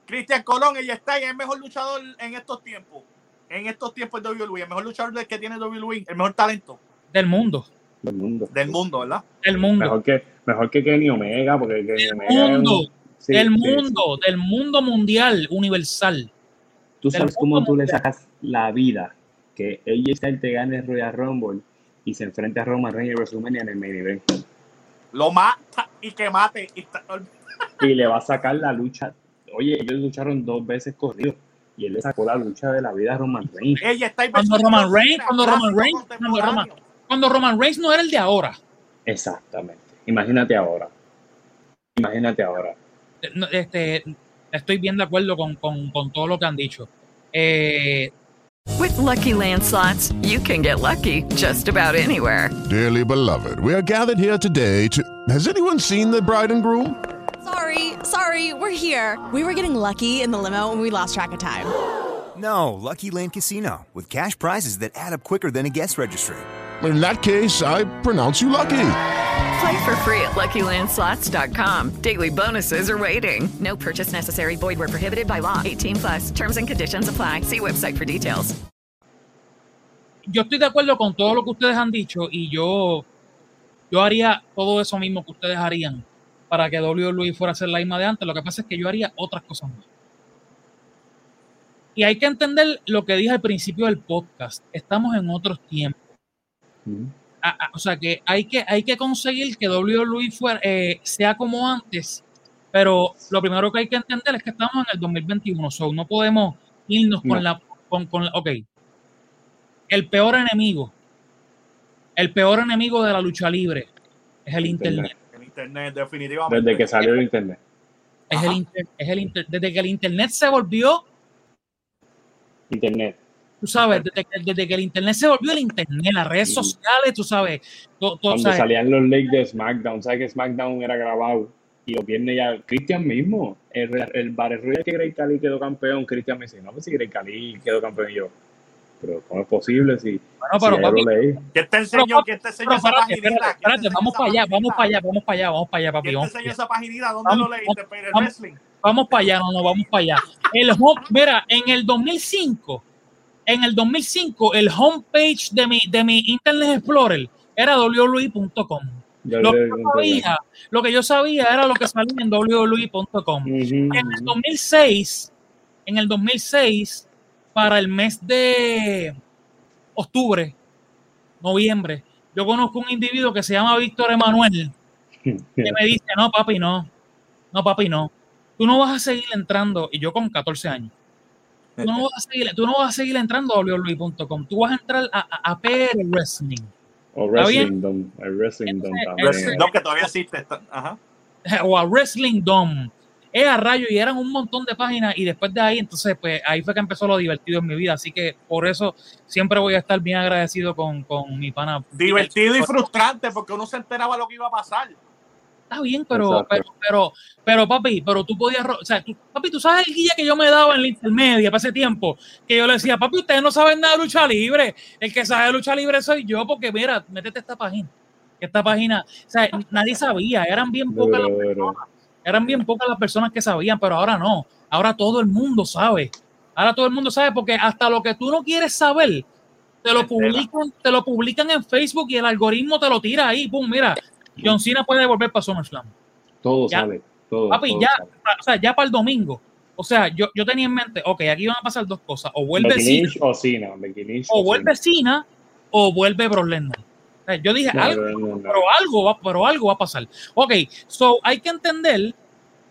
Cristian Colón, ella está es el mejor luchador en estos tiempos. En estos tiempos de WWE, el mejor luchador del que tiene WWE, el mejor talento Del mundo. Del mundo. del mundo, ¿verdad? Del mundo. Mejor que, mejor que Kenny Omega, porque Kenny Omega es un- mundo. Sí, del sí, mundo. Del mundo mundial, universal. Tú sabes cómo tú le sacas la vida que Styles te gane el Royal Rumble y se enfrente a Roman Reigns en WrestleMania en el main event. Lo mata y que mate. Y está- Y le va a sacar la lucha. Oye, ellos lucharon dos veces corridos y él le sacó la lucha de la vida a Roman Reigns. Ella está Cuando Roman Reigns, cuando Roman Reigns, cuando Roman, cuando Roman Reigns no era el de ahora. Exactamente. Imagínate ahora. Imagínate ahora. No, Este, estoy bien de acuerdo con, con, con todo lo que han dicho. Eh, With Lucky Land slots, you can get lucky just about anywhere. Dearly beloved, we are gathered here today to. Has anyone seen the bride and groom? Sorry, sorry, we're here. We were getting lucky in the limo and we lost track of time. No, Lucky Land Casino, with cash prizes that add up quicker than a guest registry. In that case, I pronounce you lucky. Play for free at LuckyLandSlots.com. Daily bonuses are waiting. No purchase necessary. Void where prohibited by law. 18 plus. Terms and conditions apply. See website for details. yo estoy de acuerdo con todo lo que ustedes han dicho y yo, yo haría todo eso mismo que ustedes harían para que WWE fuera a ser la misma de antes. Lo que pasa es que yo haría otras cosas más. Y hay que entender lo que dije al principio del podcast. Estamos en otros tiempos. A- a- o sea que hay que, hay que conseguir que WWE fuera, eh, sea como antes, pero lo primero que hay que entender es que estamos en el 2021, so no podemos irnos No. con la, con, con la- ok, el peor enemigo, el peor enemigo de la lucha libre es el internet, El internet, definitivamente. Desde que salió el internet. es el, inter- es el inter- desde que el internet se volvió, Internet. Tú sabes, desde que, desde que el internet se volvió el internet, las redes sociales, tú sabes, Cuando sabes, salían los leaks de SmackDown, ¿sabes que SmackDown era grabado? Y los viernes ya, Christian mismo, el, el Royale que Grey Cali quedó campeón, Christian me dice, no, pues si Grey Cali quedó campeón y yo. Pero ¿cómo es posible si, Bueno, pero, si papi, lo leí? ¿Quién te enseñó? ¿Quién te enseñó esa espérate, paginita? espérate, ¿Quién te espérate, enseñó vamos para allá, vamos para allá, vamos para allá, vamos para allá, papi. ¿Quién te Vamos, enseñó esa paginita? ¿Dónde Vamos, lo leíste? ¿En el vamos. wrestling? vamos para allá, no, no, vamos para allá. El mira, en el 2005, en el 2005, el homepage de mi, de mi Internet Explorer era www.com. Yo Lo que leí yo un sabía, lo que yo sabía era lo que salía en www.com. Ujú, En el 2006, en el 2006, para el mes de octubre, noviembre, yo conozco un individuo que se llama Víctor Emanuel, que me dice, no, papi, no, no, papi, no. Tú no vas a seguir entrando, y yo con 14 años, tú no vas a seguir, tú no vas a seguir entrando a www.com, tú vas a entrar a, a, a PR Wrestling. O. Wrestling Dome. El Wrestling Dome que todavía existe. está- Ajá. o a Wrestling Dome. Es a rayo y eran un montón de páginas y después de ahí, entonces, pues ahí fue que empezó lo divertido en mi vida. Así que por eso siempre voy a estar bien agradecido con, con mi pana. Divertido y frustrante porque uno se enteraba lo que iba a pasar. Está bien, pero, pero, pero, pero, papi, pero tú podías, o sea, tú- papi, tú sabes el guía que yo me daba en la intermedia para ese tiempo, que yo le decía, papi, ustedes no saben nada de lucha libre, el que sabe de lucha libre soy yo, porque mira, métete esta página, esta página, o sea, nadie sabía, eran bien pocas las personas, eran bien pocas las personas que sabían, pero ahora no, ahora todo el mundo sabe, ahora todo el mundo sabe, porque hasta lo que tú no quieres saber, te lo publican, te lo publican en Facebook y el algoritmo te lo tira ahí, pum, mira, John Cena puede volver para SummerSlam. Todo Ya. sale. Todo, Papi, todo ya, sale. o sea, ya para el domingo. O sea, yo, yo tenía en mente, ok, aquí van a pasar dos cosas. O vuelve Cena, o Cena. Vuelve Cena, o vuelve Brock Lesnar. O sea, yo dije, No, algo, no, no, no. pero algo va, pero algo va a pasar. Ok, so hay que entender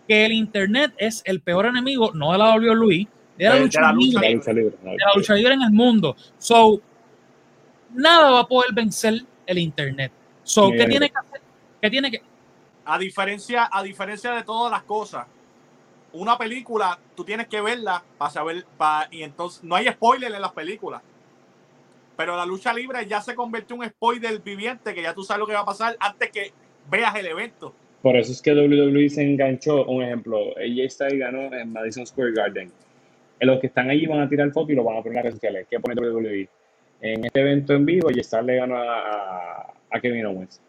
que el internet es el peor enemigo, no de la WWE, de la De- la lucha libre, libre. lucha libre, de la lucha libre en el mundo. So, nada va a poder vencer el internet. So, ¿qué tiene que hacer? ¿Qué tiene que A diferencia, a diferencia de todas las cosas, una película tú tienes que verla para saber, para, y entonces no hay spoiler en las películas. Pero la lucha libre ya se convirtió en un spoiler viviente que ya tú sabes lo que va a pasar antes que veas el evento. Por eso es que WWE se enganchó. Un ejemplo, AJ Styles ganó en Madison Square Garden. Eh, Los que están allí van a tirar fotos y lo van a poner en las redes sociales. ¿Qué pone WWE? En este evento en vivo, AJ Styles le ganó a, a- a Kevin Owens.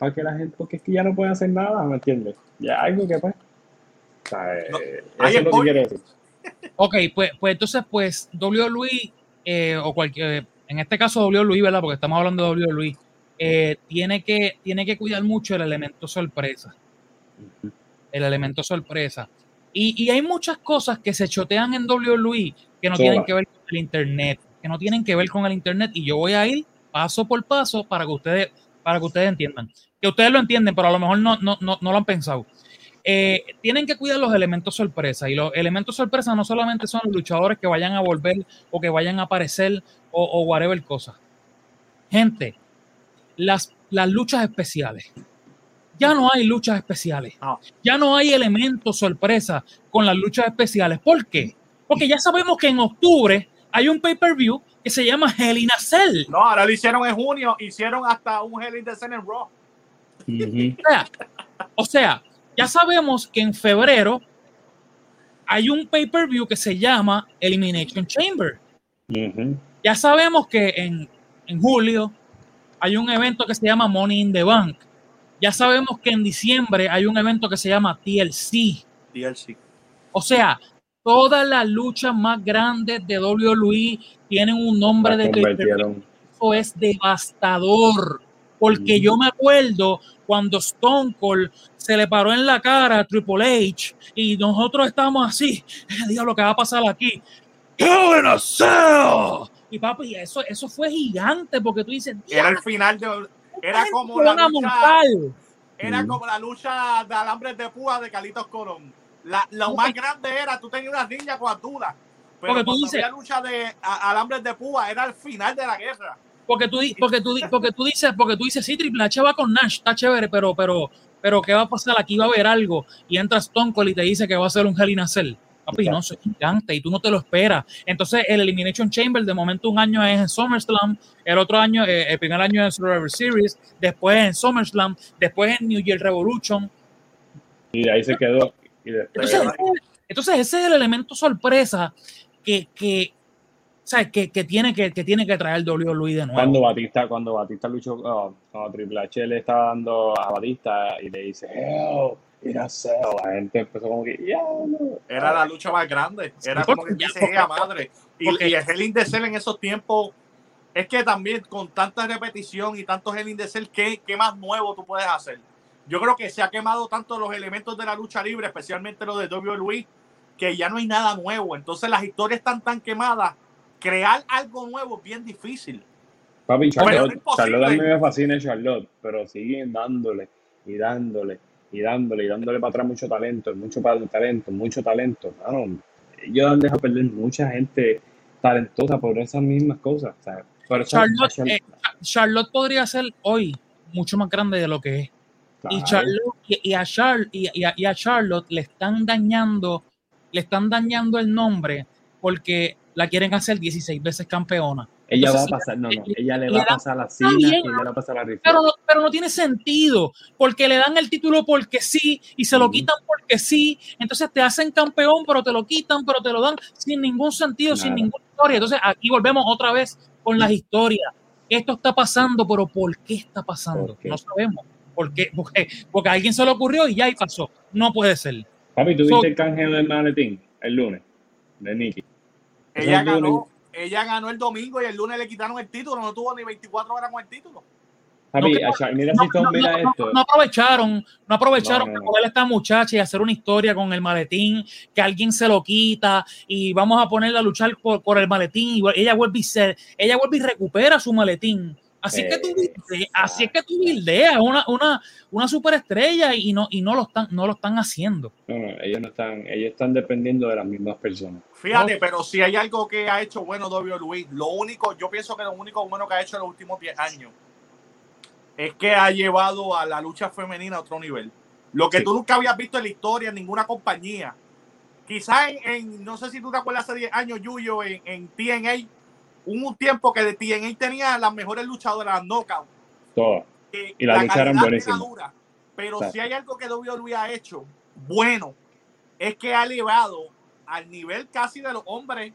Para que la gente, porque es que ya no puede hacer nada, ¿me entiendes? Ya algo que pues. O sea, eh, eso es lo que quiero decir. Ok, pues, pues entonces, pues WWE, eh, o cualquier, en este caso WWE, ¿verdad? Porque estamos hablando de WWE, eh, tiene, que, tiene que cuidar mucho el elemento sorpresa. El elemento sorpresa. Y, y hay muchas cosas que se chotean en WWE que no Sola. tienen que ver con el Internet, que no tienen que ver con el Internet. Y yo voy a ir paso por paso para que ustedes, para que ustedes entiendan. Que ustedes lo entienden, pero a lo mejor no, no, no, no lo han pensado. Eh, tienen que cuidar los elementos sorpresa. Y los elementos sorpresa no solamente son los luchadores que vayan a volver o que vayan a aparecer o, o whatever cosa. Gente, las, las luchas especiales. Ya no hay luchas especiales. Ya no hay elementos sorpresa con las luchas especiales. ¿Por qué? Porque ya sabemos que en octubre hay un pay-per-view que se llama Hell in a Cell. No, ahora lo hicieron en junio, hicieron hasta un Hell in the Cell en Raw. O sea, o sea, ya sabemos que en febrero hay un pay-per-view que se llama Elimination Chamber. Ya sabemos que en, en julio hay un evento que se llama Money in the Bank. Ya sabemos que en diciembre hay un evento que se llama TLC. DLC. O sea, todas las luchas más grandes de WWE tienen un nombre de pay-per-view. convirtieron. Eso es devastador. Porque yo me acuerdo cuando Stone Cold se le paró en la cara a Triple H y nosotros estábamos así. Diablo, ¿qué va a pasar aquí? Hell in a Cell. Y papi, eso, eso fue gigante porque tú dices, Era el final de. Era como la lucha. Era como la lucha de alambres de púa de Carlitos Colón. La, lo más grande era, tú tenías una niña con. Pero Porque tú dices- había lucha de alambres de púa, era el final de la guerra. Porque tú, porque tú, porque tú dices, porque tú dices, sí, Triple H va con Nash, está chévere, pero, pero, pero ¿qué va a pasar? Aquí va a haber algo. Y entra Stone Cold y te dice que va a ser un Hell in a Cell. Papi, no, es gigante y tú no te lo esperas. Entonces, el Elimination Chamber, de momento, un año es en SummerSlam, el otro año, eh, el primer año en Survivor Series, después en SummerSlam, después en New Year Revolution. Y ahí se quedó. Y Entonces, ese- entonces ese es el elemento sorpresa que, que, ¿sabes? que, que tiene que, que tiene que traer WWE de nuevo. Cuando Batista, cuando Batista luchó, oh, cuando Triple H le estaba dando a Batista y le dice, hell, era cell, la gente empezó como que, no. Era la lucha más grande. Era como que dice ella madre. Y, y el Hell in the Cell en esos tiempos. Es que también con tanta repetición y tantos Hell in the Cell, ¿qué, ¿qué más nuevo tú puedes hacer? Yo creo que se ha quemado tanto los elementos de la lucha libre, especialmente los de WWE, que ya no hay nada nuevo. Entonces las historias están tan quemadas. Crear algo nuevo es bien difícil. Papi, no Charlotte. Charlotte a mí me fascina Charlotte, pero siguen dándole y dándole y dándole y dándole para atrás mucho talento, mucho talento, mucho talento. Mano, ellos han dejado perder mucha gente talentosa por esas mismas cosas. O sea, por eso- Charlotte, Charlotte- eh, Cha- Charlotte podría ser hoy mucho más grande de lo que es. Y. Charlotte, y, y a Char- y- y a- y a Charlotte le están dañando, le están dañando el nombre porque la quieren hacer 16 veces campeona. Ella va a pasar, no, no, ella le le va a pasar la Cena y le va a pasar la rifle. pero no, pero no tiene sentido, porque le dan el título porque sí y se lo quitan porque sí. Entonces te hacen campeón, pero te lo quitan, pero te lo dan sin ningún sentido, sin ninguna historia. Entonces aquí volvemos otra vez con las historias. Esto está pasando, pero ¿por qué está pasando? No sabemos. ¿Por qué? Porque, porque a alguien se le ocurrió y ya y pasó. No puede ser. Papi, ¿tú So- viste el canjeo del maletín el lunes? De Nicky. Ella ganó, ella ganó el domingo y el lunes le quitaron el título. No tuvo ni 24 horas con el título. No, que- mira no, si tú no, mira no, esto. no aprovecharon, no aprovecharon de coger a esta muchacha y hacer una historia con el maletín, que alguien se lo quita y vamos a ponerla a luchar por, por el maletín y ella vuelve y se, ella vuelve y recupera su maletín. Así que tú, bilde- así es que tú bildeas una, una, una superestrella y no, y no lo están, no lo están haciendo. No, no, ellos no están, ellos están dependiendo de las mismas personas. Fíjate, pero si hay algo que ha hecho bueno WWE, lo único, yo pienso que lo único bueno que ha hecho en los últimos 10 años es que ha llevado a la lucha femenina a otro nivel. Lo que Sí. tú nunca habías visto en la historia en ninguna compañía. Quizás en, en- no sé si tú te acuerdas hace 10 años, Yuyo, en, en TNA, hubo un tiempo que de TNA tenía las mejores luchadoras, las knockout. Todas. Y las eran calidad buenísimas. pero si hay algo que WWE ha hecho bueno, es que ha elevado al nivel casi de los hombres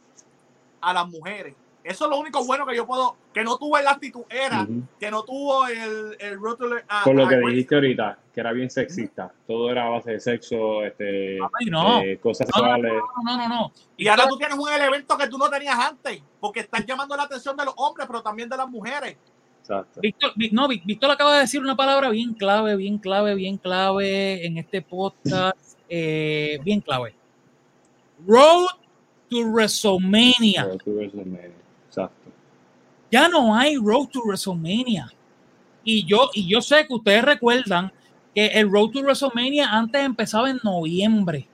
a las mujeres. Eso es lo único bueno que yo puedo, que no tuvo el actitud era, que no tuvo el, el Rotterdam- a- Por lo a- que dijiste ahorita, que era bien sexista. Todo era a base de sexo, este, Ay, no. eh, cosas No, no, sexuales. no, no, no. Y ahora tú tienes un elemento que tú no tenías antes, porque estás llamando la atención de los hombres, pero también de las mujeres. Exacto. Víctor, no, Víctor acaba de decir una palabra bien clave, bien clave, bien clave en este podcast, eh, bien clave. Road to WrestleMania. El medio. Exacto. Ya no hay Road to WrestleMania. Y yo, y yo sé que ustedes recuerdan que el Road to WrestleMania antes empezaba en noviembre.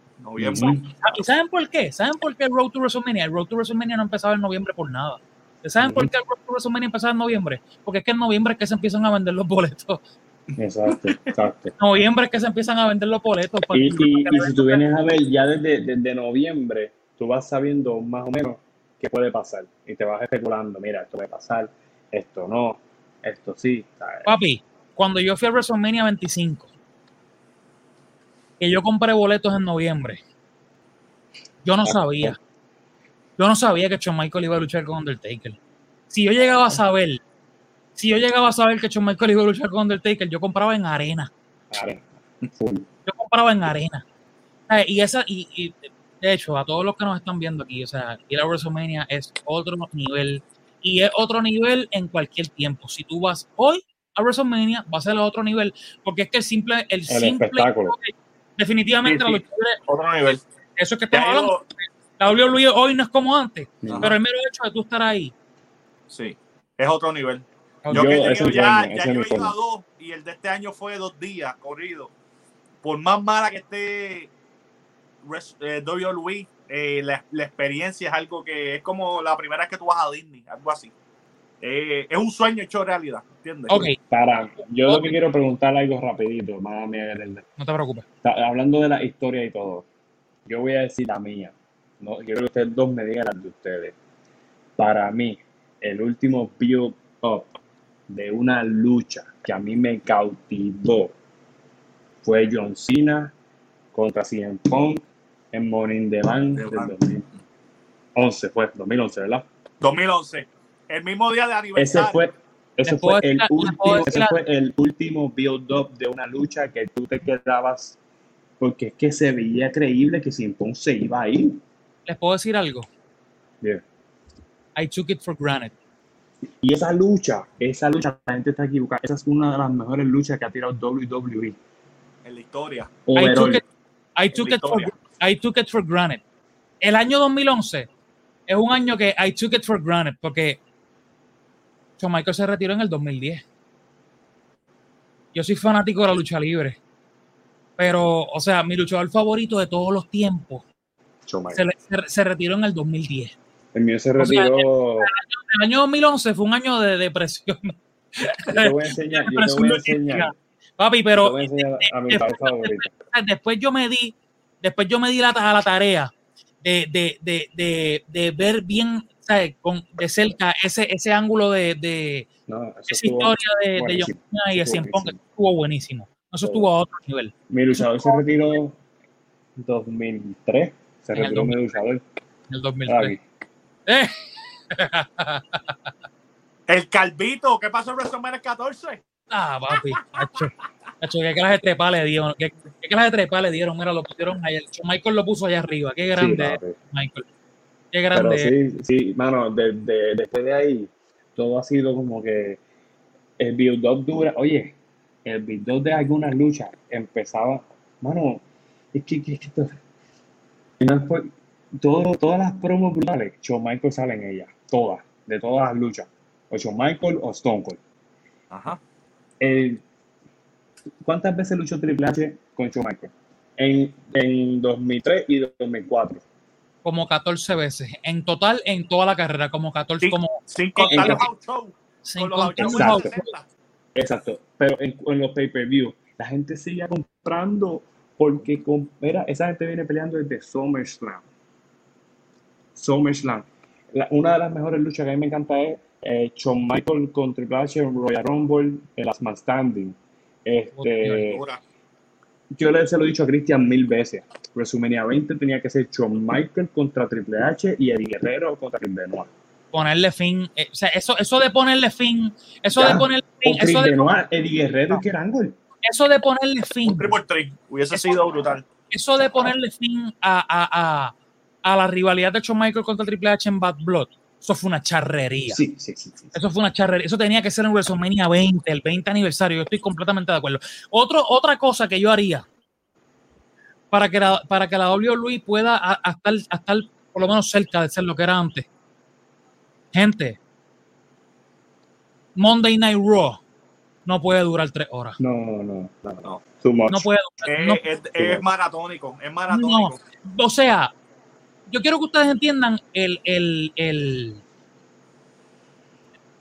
¿Y saben por qué? ¿Saben por qué el Road to WrestleMania? El Road to WrestleMania no empezaba en noviembre por nada. ¿Ustedes ¿Saben por qué el Road to WrestleMania empezaba en noviembre? Porque es que en noviembre es que se empiezan a vender los boletos. Exacto, exacto. noviembre es que se empiezan a vender los boletos. para- Y, y, para que y la si tú vienes a ver, ya desde, desde noviembre, tú vas sabiendo más o menos qué puede pasar. Y te vas especulando, mira, esto puede pasar, esto no, esto sí. ¿sabes? Papi, cuando yo fui a WrestleMania 25, que yo compré boletos en noviembre, yo no sabía. Yo no sabía que Shawn Michael iba a luchar con Undertaker. Si yo llegaba a saber, si yo llegaba a saber que Shawn Michael iba a luchar con Undertaker, yo compraba en arena. Yo compraba en arena. Eh, Y esa, y, y, de hecho, a todos los que nos están viendo aquí, o sea, ir a WrestleMania es otro nivel. Y es otro nivel en cualquier tiempo. Si tú vas hoy a WrestleMania, va a ser a otro nivel. Porque es que el simple, el, simple espectáculo. definitivamente Sí, la sí. Otro nivel. eso es que estamos hablando. La WWE hoy no es como antes, No. pero el mero hecho de tú estar ahí. Sí, es otro nivel. Yo- Yo, que he ese tenido ya, yo he ido a dos y el de este año fue dos días corrido. Por más mala que esté eh, WWE, eh, la, la experiencia es algo que es como la primera vez que tú vas a Disney, algo así. Eh, es un sueño hecho realidad, ¿entiendes? Ok, Para, yo lo que quiero preguntar algo rapidito, más no te preocupes. hablando de la historia y todo, yo voy a decir la mía. No, quiero que ustedes dos me digan las de ustedes. Para mí, el último build up de una lucha que a mí me cautivó fue John Cena contra CM Punk en Morning Bank del 2011, fue 2011, ¿verdad? 2011, el mismo día de Ese aniversario. fue, ese Les puedo fue el último, ese la- fue el último build up de una lucha que tú te quedabas porque es que se veía creíble que Sin se iba a ir. Les puedo decir algo. Bien. I took it for granted. Y esa lucha, esa lucha, la gente está equivocada. Esa es una de las mejores luchas que ha tirado WWE. en la historia. I took it, I took it for. I took it for granted. El año 2011 es un año que I took it for granted porque Shawn Michael se retiró en el 2010. Yo soy fanático de la lucha libre, pero, o sea, mi luchador favorito de todos los tiempos se, se- se retiró en el 2010. El mío se O sea, retiró. El año 2011 fue un año de depresión. Yo te voy a enseñar, yo te voy a enseñar. Papi, Te pero voy a enseñar a mi después, país favorito. después- después yo me di, después yo me di la, a la tarea de, de, de, de, de ver bien, ¿sabes? Con, de cerca ese, ese ángulo de, de No, eso esa estuvo historia de, de John buenísimo. Cena y de Estuvo Cien Pong, buenísimo. estuvo buenísimo. Eso estuvo a otro nivel. Mi luchador se retiró en 2003. Se En retiró mi luchador. En el Estaba 2003. aquí. Eh. El Calvito, ¿qué pasó en WrestleMania 14? Ah, papi. Hacho, hacho, qué clase de trepa le dieron. Qué, qué clase de trepa le dieron. Mira, lo pusieron ahí. Michael lo puso allá arriba. Qué grande Sí, es, papi. Michael. Qué Pero grande es. sí, sí, mano, de- de- después de ahí, todo ha sido como que el build-up dura. Oye, el build-up de algunas luchas empezaba, mano, es que, que- que fue- todo- todas las promos brutales, Shawn Michael sale en ellas, todas, de todas las luchas, o Shawn Michael o Stone Cold. Ajá. El- ¿Cuántas veces luchó Triple H con Michael? En, en 2003 y 2004. Como 14 veces. En total, en toda la carrera, como 14. Como, Sin contar en- los house shows. sin contar los Exacto. Exacto, pero en, en los pay-per-view, la gente sigue comprando porque con- mira, esa gente viene peleando desde SummerSlam. SummerSlam. La- una de las mejores luchas que a mí me encanta es eh, Shawn Michael con Triple H en Royal Rumble, el Last Man Standing. Este, yo le se lo he dicho a Christian mil veces. WrestleMania 20 tenía que ser Shawn Michael contra Triple H y Eddie Guerrero contra Chris Benoit. Ponerle fin. eh, o sea, eso, eso de ponerle fin. Eso Ya. de ponerle fin. Chris Eso de, Benoit, Eddie Guerrero y Kurt Angle. eso de ponerle fin. Triple Three. Hubiese sido brutal. Eso de ponerle fin a, a, a, a la rivalidad de Shawn Michael contra Triple H en Bad Blood. Eso fue una charrería. Sí, sí, sí. sí. Eso fue una charrería. Eso tenía que ser en WrestleMania 20, el 20 aniversario. Yo estoy completamente de acuerdo. Otro, otra cosa que yo haría para que la, para que la WWE pueda estar, por lo menos cerca de ser lo que era antes. Gente, Monday Night Raw no puede durar tres horas. No, no, no. no. Too much. No puede. Es, no- es- es maratónico. Es maratónico. no, o sea, yo quiero que ustedes entiendan el, el, el-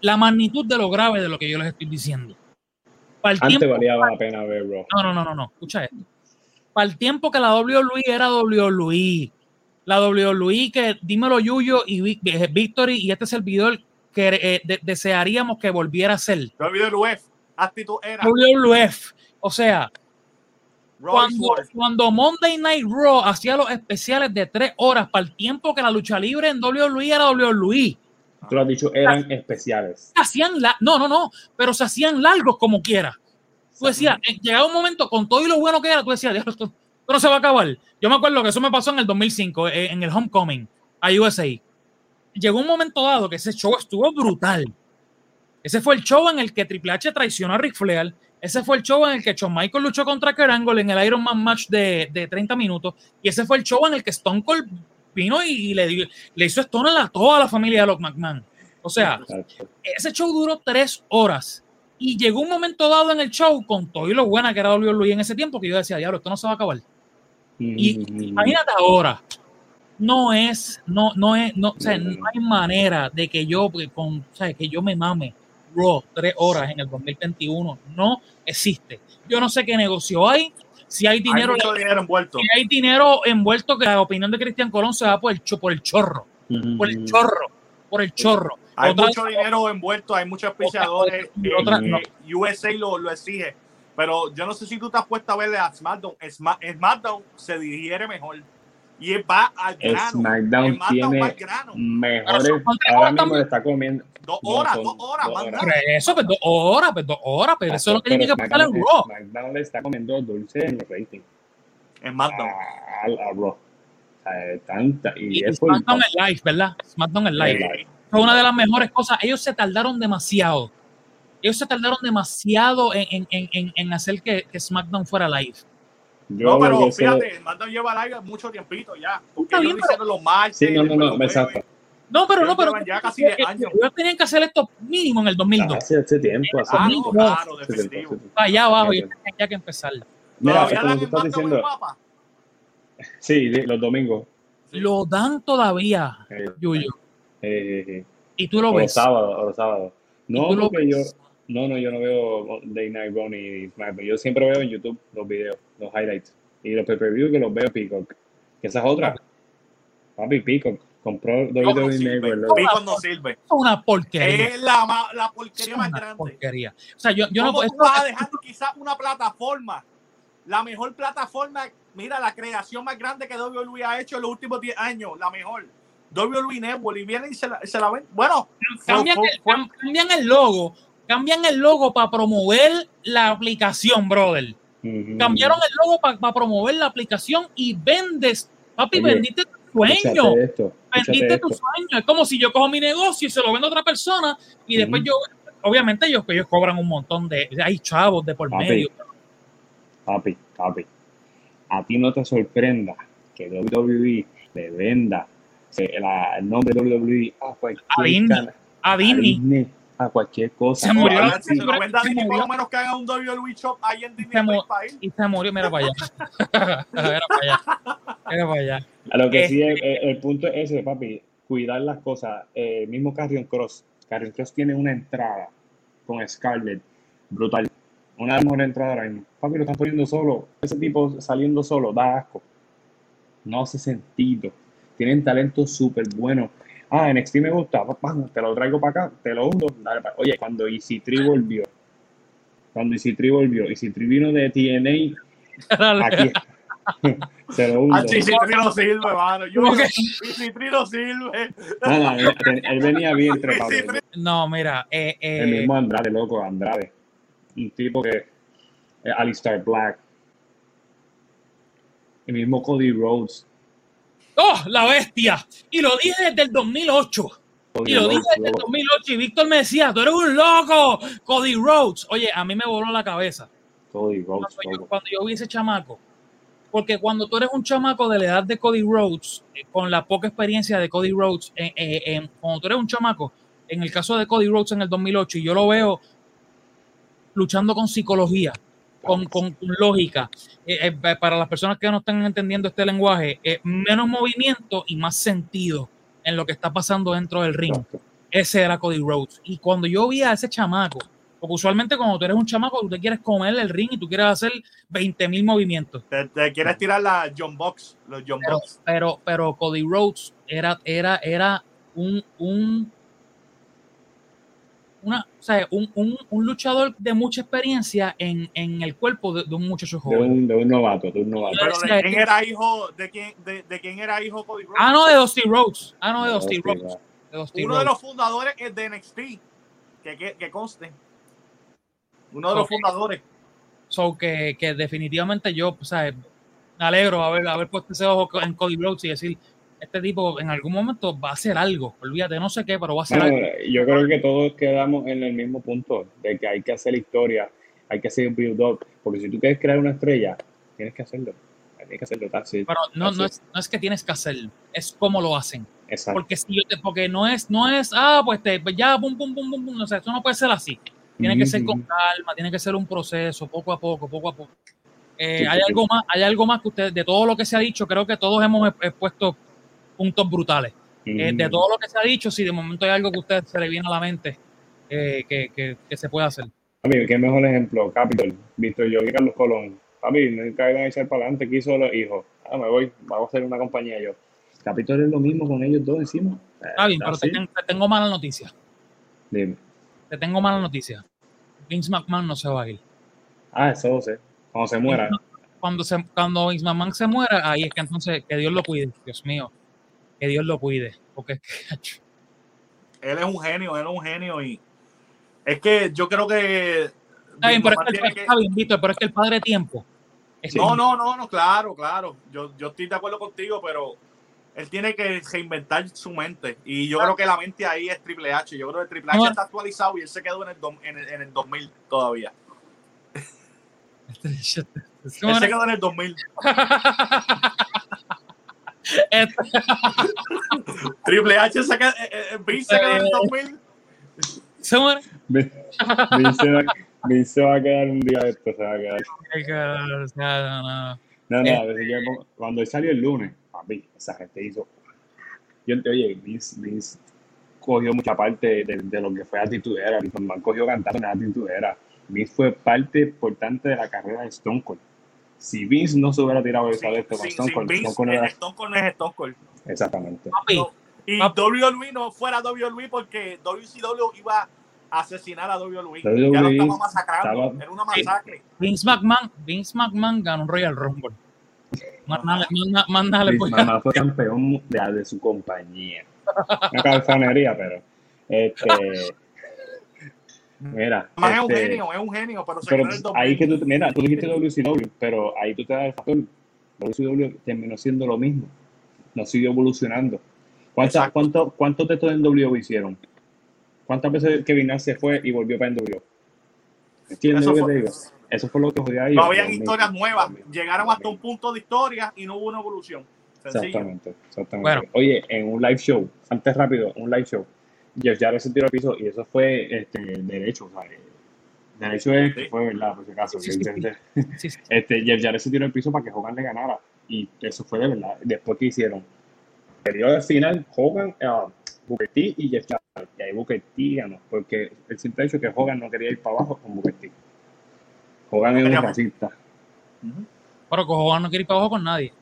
la magnitud de lo grave de lo que yo les estoy diciendo. Para el Antes tiempo, valía la pena ver Raw. no, no, no, no, no, escucha esto. Para el tiempo que la WWE era WWE, la WWE que dímelo Yuyo y eh, Victory y este servidor que eh, de- desearíamos que volviera a ser WWF. Actitud era. WWF. O sea, cuando, cuando Monday Night Raw hacía los especiales de tres horas para el tiempo que la lucha libre en WWE era WWE. Tú lo has dicho, eran especiales. Hacían la, no, no, no, pero se hacían largos como quiera. Tú decías, llegaba un momento con todo y lo bueno que era, tú decías, "Diablo, esto, esto no se va a acabar. Yo me acuerdo que eso me pasó en el 2005, eh, en el Homecoming, a USA. Llegó un momento dado que ese show estuvo brutal. Ese fue el show en el que Triple H traicionó a Ric Flair. Ese fue el show en el que Shawn Michael luchó contra Kurt Angle en el Iron Man match de, de 30 minutos. Y ese fue el show en el que Stone Cold vino y, y le, le hizo Stone a toda la familia de Lock McMahon. O sea, ese show duró tres horas. Y llegó un momento dado en el show con todo y lo buena que era WWE en ese tiempo que yo decía, diablo, esto no se va a acabar. Y imagínate ahora, no es, no, no es, no, o sea, no hay manera de que yo, con, o sea, que yo me mame Raw tres horas en el 2021. No existe. Yo no sé qué negocio hay, si hay dinero, hay dinero envuelto. si hay dinero envuelto que la opinión de Cristian Colón se va por el, cho- por el chorro, por el chorro, por el chorro. Hay Otra- mucho dinero envuelto, hay muchos auspiciadores. otra- eh, no. USA lo, lo exige. Pero yo no sé si tú te has puesto a verle a SmackDown. Sma- SmackDown se digiere mejor. Y él va al grano. SmackDown tiene va al grano. mejores. Ahora mismo le está comiendo. Dos No, horas, son dos horas, dos horas. Eso, pues dos horas, pues dos horas, pero eso es lo que tiene que Pero pasar en SmackDown- Raw. SmackDown le está comiendo dulce en los ratings. SmackDown. A, Raw. Tanta, y, Y SmackDown es live, ¿verdad? SmackDown es live. Fue una de las mejores cosas. Ellos se tardaron demasiado. Ellos se tardaron demasiado en, en, en, en- en hacer que, que SmackDown fuera live. Yo no, pero hubiese- fíjate, SmackDown lleva live mucho tiempito ya. Porque Está ellos bien, lo hicieron los martes. Sí, no, no, no, los jueves. exacto. No, pero no, Ellos pero ya casi de años. ellos tenían que hacer esto mínimo en el 2002. Hace, hace tiempo, hace Ah, tiempo. no, claro, definitivo. Allá abajo, y tiempo. tenían ya que empezar. Mira, Todavía como dan tú estás diciendo, el sí, los domingos. Lo dan todavía, Eh, Yuyo. eh, eh, Y tú lo o los ves. sábados, o los sábados. No, tú lo porque yo, No, no, yo no veo Day Night Raw ni SmackDown. Yo siempre veo en YouTube los videos, los highlights. Y los pay-per-view que los veo Peacock. Que esa es otra. Papi, Peacock. Compró No, no WWE sirve. Network. Peacock no sirve. Es una porquería. Es la, ma- la porquería más una grande. porquería. O sea, yo, yo no ¿Cómo puedo. tú vas a dejar quizás una plataforma? La mejor plataforma, mira, la creación más grande que WWE ha hecho en los últimos 10 años, la mejor. WWE Network, y vienen y se la, se la ven. Bueno, cambian, fue- el, cam- cambian el logo. Cambian el logo para promover la aplicación, brother. Cambiaron el logo para promover la aplicación y vendes. Papi, Oye, vendiste tu sueño. Esto. Vendiste tu esto. sueño. Es como si yo cojo mi negocio y se lo vendo a otra persona y después yo, obviamente ellos, ellos cobran un montón de, hay chavos de por Papi. medio. Papi, papi. A ti no te sorprenda que WWE le venda la- el nombre WWE a cualquier A Disney. A cualquier cosa. Se murió la- se venda por murió. lo menos que haga un WWE Shop ahí en Disney. Y se murió, mira para allá. Era para allá. Era para allá. A lo que sí, es- eh, el, punto es ese, papi, cuidar las cosas. Eh, mismo Carrion Cross. Carrion Cross tiene una entrada con Scarlett brutal. Una de las mejores entradas ahora mismo. Papi, lo están poniendo solo. Ese tipo saliendo solo, da asco. No hace sentido. Tienen talento súper bueno. Ah, NXT me gusta, pa, pa, te lo traigo para acá, te lo hundo. dale pa- Oye, cuando EC3 volvió, cuando EC3 volvió, EC3 vino de TNA, aquí se lo hundo. Ah, sí, sí, Tri no sirve, mano. Yo ¿Cómo digo, que? sí, sí, Tri no sirve. No, no, él, él venía bien trepado. Sí, No, mira, eh, eh, El mismo Andrade, loco, Andrade. Un tipo que. eh, Alistair Black. El mismo Cody Rhodes. ¡Oh, la bestia! Y lo dije desde el 2008. Cody Y lo dije desde el loco. 2008 y Víctor me decía, tú eres un loco, Cody Rhodes. Oye, a mí me voló la cabeza Cody Rhodes, cuando yo, loco. cuando yo vi ese chamaco. Porque cuando tú eres un chamaco de la edad de Cody Rhodes, eh, con la poca experiencia de Cody Rhodes, eh, eh, cuando tú eres un chamaco, en el caso de Cody Rhodes en el 2008, y yo lo veo luchando con psicología, con, con- con lógica, eh, eh, para las personas que no están entendiendo este lenguaje, eh, menos movimiento y más sentido en lo que está pasando dentro del ring. Ese era Cody Rhodes. Y cuando yo vi a ese chamaco, porque usualmente cuando tú eres un chamaco, tú te quieres comer el ring y tú quieres hacer 20 mil movimientos. Te, te quieres tirar la John Box, los John Pero, Box. pero, pero Cody Rhodes era, era, era un, un, una, o sea, un, un, un luchador de mucha experiencia en, en el cuerpo de, de un muchacho De joven. un, de un novato, de un novato. Pero de quién era hijo, de quién, de, de quién era hijo Cody Rhodes. Ah, no, de Dusty Rhodes. Ah, no, de De Dusty Dusty Rhodes. Rhodes. De Dusty Uno de los fundadores es de NXT. Que, que, que conste. Uno de los fundadores. So que, que definitivamente yo, o sea, me alegro haber, haber puesto ese ojo en Cody Rhodes y decir, este tipo en algún momento va a hacer algo. Olvídate, no sé qué, pero va a hacer Bueno, algo. yo creo que todos quedamos en el mismo punto, de que hay que hacer historia, hay que hacer un build-up, porque si tú quieres crear una estrella, tienes que hacerlo. Tienes que hacerlo, it. Pero no, no, es, no es que tienes que hacerlo, es cómo lo hacen. Exacto. Porque si yo te, porque no es, no es, ah, pues te, pues ya, pum, pum, pum, pum, pum. O sea, eso no puede ser así. Tiene que ser con calma, tiene que ser un proceso, poco a poco, poco a poco. Eh, Sí, hay sí, algo sí. más, hay algo más que ustedes, de todo lo que se ha dicho, creo que todos hemos eh, eh, puesto puntos brutales. Eh, de Ujú. todo lo que se ha dicho, si de momento hay algo que a usted se le viene a la mente eh, que, que, que se puede hacer. Papi, qué mejor ejemplo, Capitol, Víctor yo y Carlos Colón. Papi, nunca iban a echar para adelante, quiso los hijos. Ah, me voy, vamos a hacer una compañía yo. Capitol es lo mismo con ellos dos encima. Está bien, pero te tengo mala noticia. Dime. Te tengo mala noticia. Vince McMahon no se va a ir. Ah, eso lo sé. Cuando se muera. Cuando, se, cuando Vince McMahon se muera, ahí es que entonces que Dios lo cuide. Dios mío, que Dios lo cuide. Porque es que, ach, Él es un genio, él es un genio y es que yo creo que Está bien, pero es que, el- que- está bien, Víctor, pero es que el padre tiempo. es- No, no, no, no, claro, claro. Yo, yo estoy de acuerdo contigo, pero él tiene que reinventar su mente. Y yo creo que la mente ahí es Triple H. Yo creo que Triple H No. está actualizado y él se quedó en el, en el, en el 2000 todavía. Él se quedó en el 2000. Triple H se quedó, eh, eh, Vince en el 2000. se muere. Vince va, a quedar un día de esto, se va a quedar. No, no. No, no, Eh. a veces yo me pongo- cuando él salió el lunes, papi, esa gente hizo. Yo, oye, Vince, Vince, cogió mucha parte de, de lo que fue Attitude Era. Vince cogió cantando en Attitude Era. Vince fue parte importante de la carrera de Stone Cold. Si Vince no se hubiera tirado esa de esto con Sin, Stone Cold, Vince, Stone Cold no era- Stone Cold no es Stone Cold. Exactamente. No, Y WWE no fuera WWE porque WCW iba a asesinar a WWE. ya lo WWE estaba masacrando. estaba- Era una masacre. Vince McMahon, Vince McMahon ganó un Royal Rumble. Más nada, más nada- más nada le Vince McMahon fue campeón de, de su compañía. Una calzonería, pero. Este. Mira. Más es un este, genio, es un genio, pero se ahí que 2000. tú, mira, tú dijiste WCW, pero ahí tú te das el factor. WCW terminó siendo lo mismo. No siguió evolucionando. ¿Cuántas, cuánto, ¿Cuántos de estos en W hicieron? ¿Cuántas veces Kevin Nash se fue y volvió para NWO? ¿Entiendes Eso lo que fue- te digo? Eso fue lo que jodió a ellos. No habían historias nuevas. Llegaron hasta un punto de historia y no hubo una evolución. Sencillo. Exactamente, exactamente. Bueno. Oye, en un live show, antes rápido, un live show, Jeff Jarrett se tiró al piso y eso fue este, derecho, o sea, eh, derecho es que fue verdad, por si acaso. Sí, sí, sí. Este, Jeff Jarrett se tiró al piso para que Hogan le ganara y eso fue de verdad. Después que hicieron, periodo al final, Hogan, ah, Booker T y Jeff Jarrett, y ahí Booker T ganó, porque el simple hecho que Hogan no quería ir para abajo con Booker T. Hogan es un racista. Pero que Hogan no quiere ir para abajo con nadie.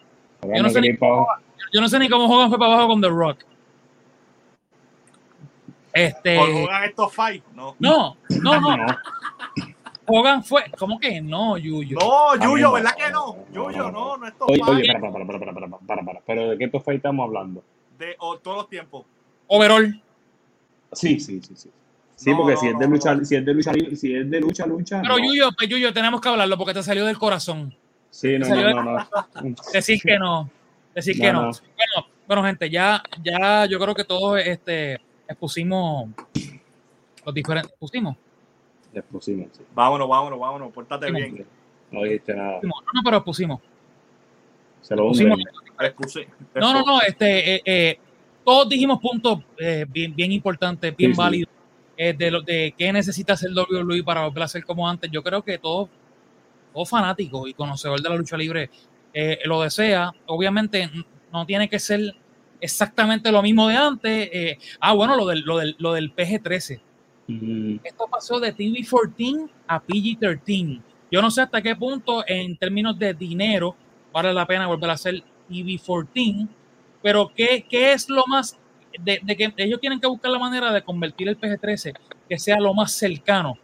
Yo no no sé ni ir para abajo. Yo no sé ni cómo Hogan fue para abajo con The Rock. Este. Por Hogan estos fight. No. No, no, no. Hogan fue. ¿Cómo que no, Yuyo? No, Yuyo, no. ¿verdad que no? Yuyo, no, no estos Oye, oye, fight para, para, para, para, para, para, para, para. Pero ¿de qué estos fight estamos hablando? de o, todos los tiempos. Overall. Sí, sí, sí, sí. Sí, No, porque no, si es de no, lucha, si es de lucha, si es de lucha, lucha. Pero no. Yuyo, pues Yuyo, tenemos que hablarlo porque te salió del corazón. Sí, no, no, no, no. Decir que no. Decir No, que no. no. Bueno, bueno, gente, ya, ya yo creo que todos este, expusimos los diferentes. ¿Pusimos? Ya pusimos, sí. Vámonos, vámonos, vámonos. Pórtate bien. No dijiste nada. No, no, pero expusimos. Se lo Pusimos. No, no, no, este, eh, eh, todos dijimos puntos eh, bien, bien importantes, bien Sí, sí. válidos, eh, de, lo, de qué necesita hacer WWE para volver a ser como antes. Yo creo que todo, todo fanático y conocedor de la lucha libre eh, lo desea. Obviamente no tiene que ser exactamente lo mismo de antes. eh, ah, bueno, lo del, lo del, lo del PG-13. Mm, Esto pasó de TV-14 a PG-13. Yo no sé hasta qué punto, en términos de dinero, vale la pena volver a hacer TV-14, pero ¿qué, qué es lo más de, de que ellos tienen que buscar la manera de convertir el PG-13 que sea lo más cercano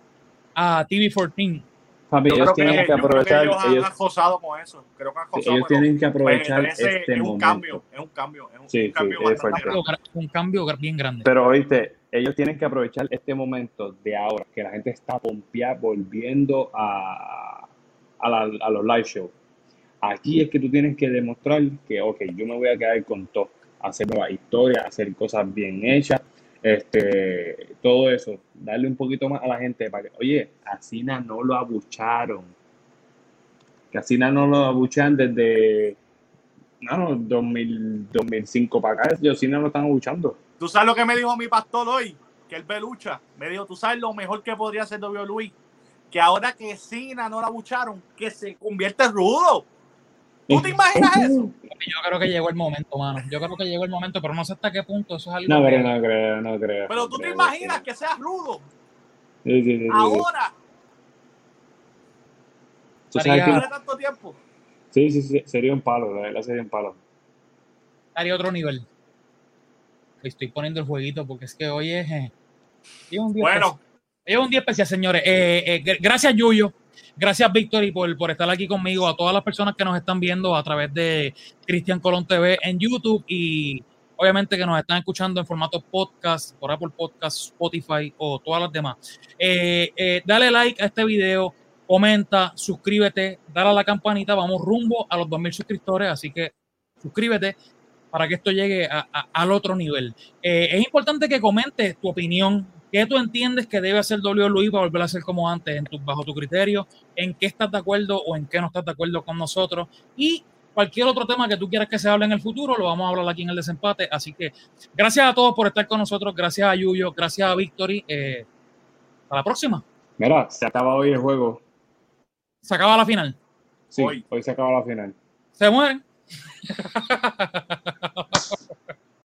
a TV-14? Papi, Yo ellos que, tienen que yo creo que aprovechar. ellos han acosado con eso. Creo que han sí, ellos pero, tienen que pues, aprovechar ese este es un momento. cambio, es un cambio, es un, Sí, un sí, cambio es fuerte. grande. Un cambio bien grande. Pero oíste, ellos tienen que aprovechar este momento de ahora, que la gente está pompeada volviendo a, a, la- a los live shows. Aquí es que tú tienes que demostrar que, ok, yo me voy a quedar con todo, hacer nuevas historias, hacer cosas bien hechas, este, todo eso, darle un poquito más a la gente para que, oye, a Cena no lo abucharon, que a no lo abuchan desde, no, 2000, 2005 para acá, yo Cena lo están abuchando. ¿Tú sabes lo que me dijo mi pastor hoy? Que él ve lucha. Me dijo, ¿tú sabes lo mejor que podría hacer WWE? Que ahora que Cena no la bucharon, que se convierte en rudo. ¿Tú te imaginas eso? Yo creo que llegó el momento, mano. Yo creo que llegó el momento, pero no sé hasta qué punto eso es algo No, que- pero no creo, no creo. Pero no tú te creo, imaginas que seas rudo. Sí, sí, sí. Ahora, Tú sabes Estaría- que- tanto tiempo. Sí, sí, sí, sería un palo, la verdad sería un palo. haría otro nivel. Estoy poniendo el jueguito porque es que hoy es, eh, hoy es un día Bueno. especial. Es un día especial, señores. Eh, eh, gr- gracias, Yuyo. Gracias, Victory, por, por estar aquí conmigo. A todas las personas que nos están viendo a través de Cristian Colón TV en YouTube y obviamente que nos están escuchando en formato podcast, por Apple Podcast, Spotify o todas las demás. Eh, eh, dale like a este video, comenta, suscríbete, dale a la campanita. Vamos rumbo a los 2000 suscriptores, así que suscríbete para que esto llegue a- al otro nivel. Eh, es importante que comentes tu opinión, qué tú entiendes que debe hacer WWE para volver a ser como antes, en tu- bajo tu criterio, en qué estás de acuerdo o en qué no estás de acuerdo con nosotros y cualquier otro tema que tú quieras que se hable en el futuro, lo vamos a hablar aquí en el desempate. Así que gracias a todos por estar con nosotros, gracias a Yuyo, gracias a Victory. Eh, hasta la próxima. Mira, se acaba hoy el juego. Se acaba la final. Sí, hoy, se acaba la final. Se mueren.